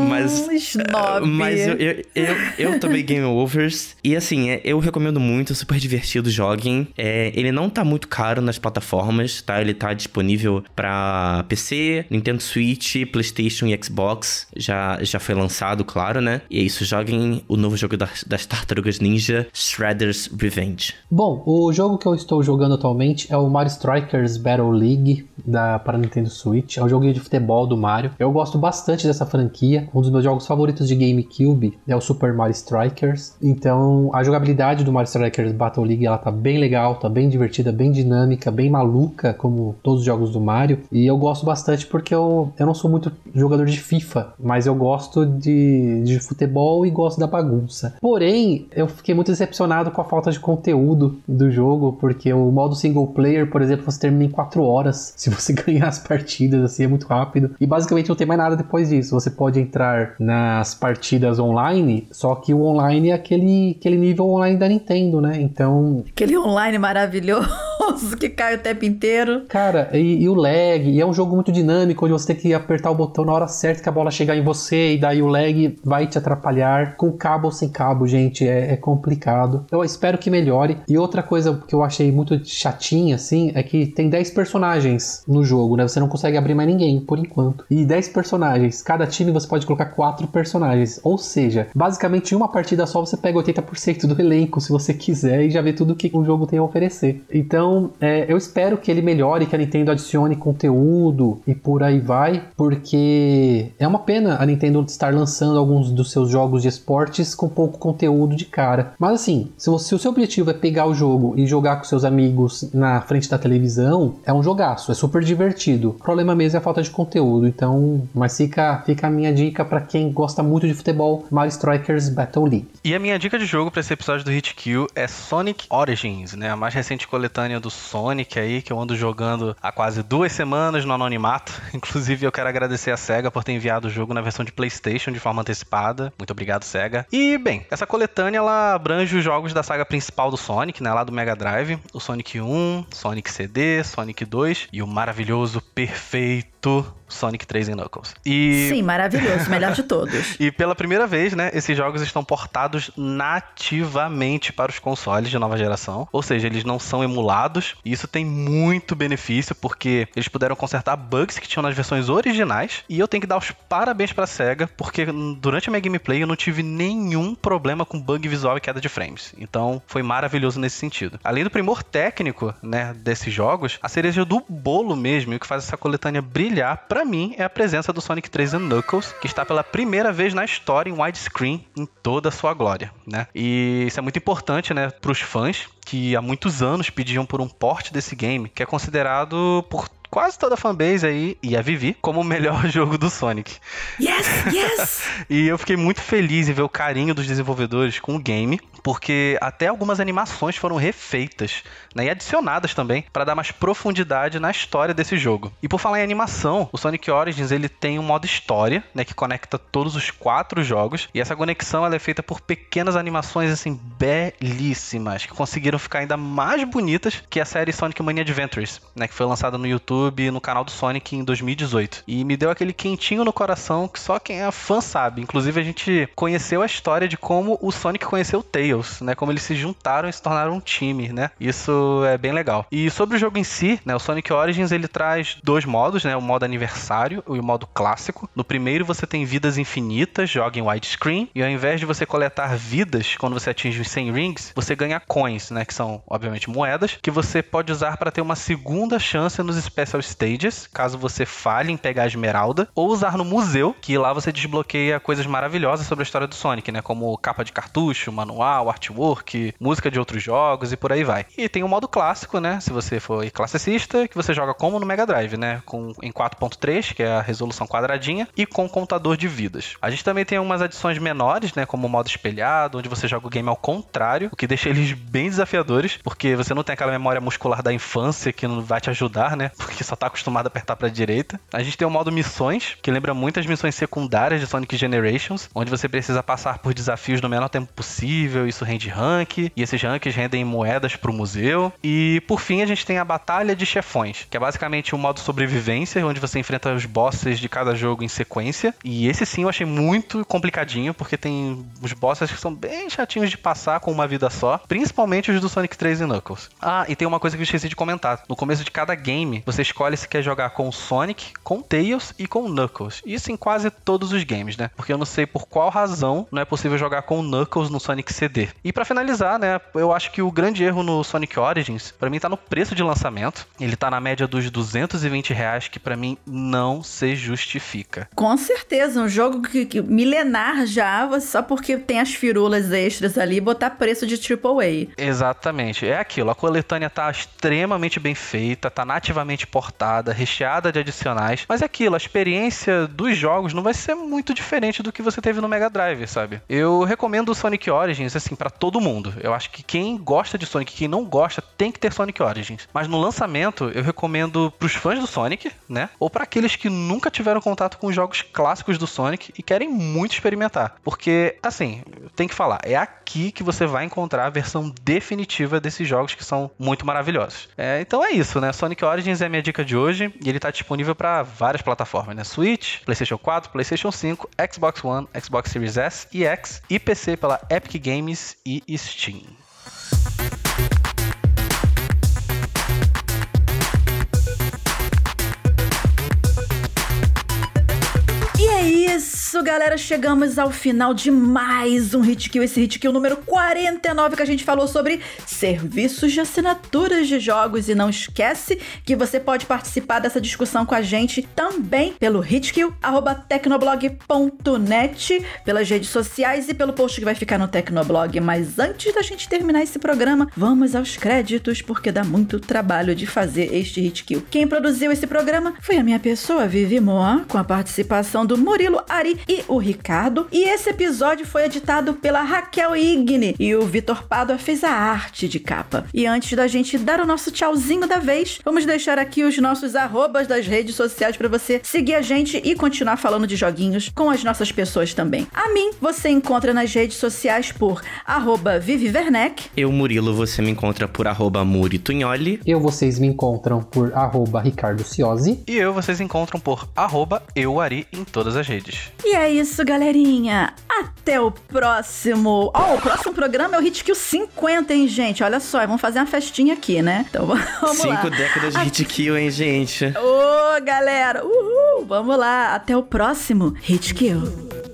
Mas, Snob. mas eu, eu, eu, eu tomei Game Overs. E assim, é, eu recomendo muito, super divertido, joguem. É, ele não tá muito caro nas plataformas, tá? Ele tá disponível pra PC, Nintendo Switch, PlayStation e Xbox. Já, já foi lançado, claro, né? E é isso, joguem o novo jogo das, das Tartarugas Ninja, Shredder's Revenge. Bom, o jogo que eu estou jogando atualmente é o Mario Strikers Battle League da, para Nintendo Switch. É um joguinho de futebol do Mario. Eu gosto bastante dessa franquia. Um dos meus jogos favoritos de GameCube é o Super Mario Strikers. Então, a jogabilidade do Mario Strikers Battle League ela tá bem legal, tá bem divertida, bem dinâmica, bem maluca, como todos os jogos do Mario. E eu gosto bastante porque eu, eu não sou muito jogador de FIFA, mas eu gosto de, de futebol e gosto da bagunça. Porém, eu fiquei muito decepcionado com a falta de conteúdo do jogo, porque o modo single player, por exemplo, você termina em 4 horas <laughs> se você <laughs> ganhar as partidas, assim, é muito rápido. E basicamente não tem mais nada depois disso. Você pode entrar nas partidas online, só que o online é aquele, aquele nível online da Nintendo, né? Então. Aquele online maravilhoso que cai o tempo inteiro. Cara, e, e, o lag, e é um jogo muito dinâmico, onde você tem que apertar o botão na hora certa que a bola chegar em você, e daí o lag vai te atrapalhar. Com cabo ou sem cabo, gente, é, é complicado. Eu espero que melhore. E outra coisa que eu achei muito chatinha, assim, é que tem 10 personagens no jogo, né? Você não consegue abrir mais ninguém, por enquanto. E 10 personagens. Cada time você pode colocar 4 personagens. Ou seja, basicamente em uma partida só você pega 80% do elenco, se você quiser, e já vê tudo que o jogo tem a oferecer. Então, é, eu espero que ele melhore, que a Nintendo adicione conteúdo e por aí vai, porque é uma pena a Nintendo estar lançando alguns dos seus jogos de esportes com pouco conteúdo de cara. Mas assim, se, você, se o seu objetivo é pegar o jogo e jogar com seus amigos na frente da televisão, é um jogaço, é super divertido. O problema mesmo é a falta de conteúdo, então, mas fica, fica a minha dica para quem gosta muito de futebol, Mario Strikers Battle League. E a minha dica de jogo para esse episódio do Hit Kill é Sonic Origins, né? A mais recente coletânea do Sonic aí, que eu ando jogando há quase duas semanas no anonimato. <laughs> Inclusive, eu quero agradecer a SEGA por ter enviado o jogo na versão de PlayStation de forma antecipada. Muito obrigado, SEGA. E, bem, essa coletânea ela abrange os jogos da saga principal do Sonic, né? Lá do Mega Drive: o Sonic 1, Sonic CD, Sonic 2 e o maravilhoso, perfeito Sonic 3 e Knuckles. E... Sim, maravilhoso, melhor de todos. <laughs> e pela primeira vez, né, esses jogos estão portados nativamente para os consoles de nova geração, ou seja, eles não são emulados. E isso tem muito benefício porque eles puderam consertar bugs que tinham nas versões originais. E eu tenho que dar os parabéns para a Sega porque durante a minha gameplay eu não tive nenhum problema com bug visual e queda de frames. Então foi maravilhoso nesse sentido. Além do primor técnico, né, desses jogos, a cereja do bolo mesmo, o que faz essa coletânea brilhar para mim é a presença do Sonic 3 and Knuckles, que está pela primeira vez na história em widescreen em toda a sua glória, né? E isso é muito importante, né, para os fãs que há muitos anos pediam por um port desse game, que é considerado por quase toda a fanbase aí e a Vivi como o melhor <laughs> jogo do Sonic. Yes, yes! <laughs> E eu fiquei muito feliz em ver o carinho dos desenvolvedores com o game, porque até algumas animações foram refeitas né, e adicionadas também para dar mais profundidade na história desse jogo. E por falar em animação, o Sonic Origins ele tem um modo história, né, que conecta todos os quatro jogos e essa conexão ela é feita por pequenas animações assim belíssimas que conseguiram ficar ainda mais bonitas que a série Sonic Mania Adventures, né, que foi lançada no YouTube e no canal do Sonic em 2018. E me deu aquele quentinho no coração que só quem é fã sabe. Inclusive a gente conheceu a história de como o Sonic conheceu o Tails, né, como eles se juntaram e se tornaram um time, né? Isso é bem legal. E sobre o jogo em si, né, o Sonic Origins ele traz dois modos, né, o modo aniversário e o modo clássico. No primeiro você tem vidas infinitas, joga em widescreen, e ao invés de você coletar vidas quando você atinge os 100 rings, você ganha coins, né, que são obviamente moedas, que você pode usar para ter uma segunda chance nos Special Stages, caso você falhe em pegar a esmeralda, ou usar no museu, que lá você desbloqueia coisas maravilhosas sobre a história do Sonic, né, como capa de cartucho, manual, artwork, música de outros jogos e por aí vai. E tem o modo clássico, né, se você for classicista, que você joga como no Mega Drive, né, com em 4.3, que é a resolução quadradinha, e com contador de vidas. A gente também tem umas adições menores, né, como o modo espelhado, onde você joga o game ao contrário, o que deixa eles bem desafiadores, porque você não tem aquela memória muscular da infância que não vai te ajudar, né, porque só tá acostumado a apertar pra direita. A gente tem o modo missões, que lembra muito as missões secundárias de Sonic Generations, onde você precisa passar por desafios no menor tempo possível, isso rende rank, e esses ranks rendem moedas pro museu. E por fim, a gente tem a Batalha de Chefões, que é basicamente um modo sobrevivência, onde você enfrenta os bosses de cada jogo em sequência. E esse sim eu achei muito complicadinho, porque tem os bosses que são bem chatinhos de passar com uma vida só, principalmente os do Sonic 3 e Knuckles. Ah, e tem uma coisa que eu esqueci de comentar. No começo de cada game, você escolhe se quer jogar com o Sonic, com o Tails e com o Knuckles. Isso em quase todos os games, né? Porque eu não sei por qual razão não é possível jogar com o Knuckles no Sonic CD. E para finalizar, né, eu acho que o grande erro no Sonic Origins, para mim tá no preço de lançamento. Ele tá na média dos 220 reais, que para mim não se justifica. Com certeza, um jogo que, que milenar já, só porque tem as firulas extras ali, botar preço de AAA. Exatamente. É aquilo. A coletânea tá extremamente bem feita, tá nativamente portada, recheada de adicionais. Mas é aquilo, a experiência dos jogos não vai ser muito diferente do que você teve no Mega Drive, sabe? Eu recomendo o Sonic Origins, assim, para todo mundo. Eu acho que quem gosta de Sonic, quem não gosta, tem que ter Sonic Origins. Mas no lançamento, eu recomendo pros fãs do Sonic, né? Ou para aqueles que nunca tiveram contato com os jogos clássicos do Sonic e querem muito experimentar. Porque, assim, tem que falar, é aqui que você vai encontrar a versão definitiva desses jogos que são muito maravilhosos. É, então é isso, né? Sonic Origins é minha dica de hoje e ele tá disponível para várias plataformas, né? Switch, PlayStation 4, PlayStation 5, Xbox One, Xbox Series S e X e PC pela Epic Games e Steam. Isso, galera. Chegamos ao final de mais um Hit Kill. Esse Hit Kill número 49 que a gente falou sobre serviços de assinaturas de jogos. E não esquece que você pode participar dessa discussão com a gente também pelo hitkill.tecnoblog.net, pelas redes sociais e pelo post que vai ficar no Tecnoblog. Mas antes da gente terminar esse programa, vamos aos créditos, porque dá muito trabalho de fazer este Hit Kill. Quem produziu esse programa foi a minha pessoa, Vivi Moa, com a participação do Murilo Ari e o Ricardo. E esse episódio foi editado pela Raquel Igne e o Vitor Pádua fez a arte de capa. E antes da gente dar o nosso tchauzinho da vez, vamos deixar aqui os nossos arrobas das redes sociais para você seguir a gente e continuar falando de joguinhos com as nossas pessoas também. A mim, você encontra nas redes sociais por arroba Vivi Werneck. Eu, Murilo, você me encontra por arroba Muritunholi. Eu, vocês me encontram por arroba Ricardo Ciosi. E eu vocês encontram por arroba euari em todas as redes. E é isso, galerinha. Até o próximo. Ó, o próximo programa é o Hit Kill 50, hein, gente? Olha só, vamos fazer uma festinha aqui, né? Então <laughs> vamos Cinco lá. décadas de hit kill, hein, gente? Ô, galera. Uhul. Vamos lá. Até o próximo Hit Kill.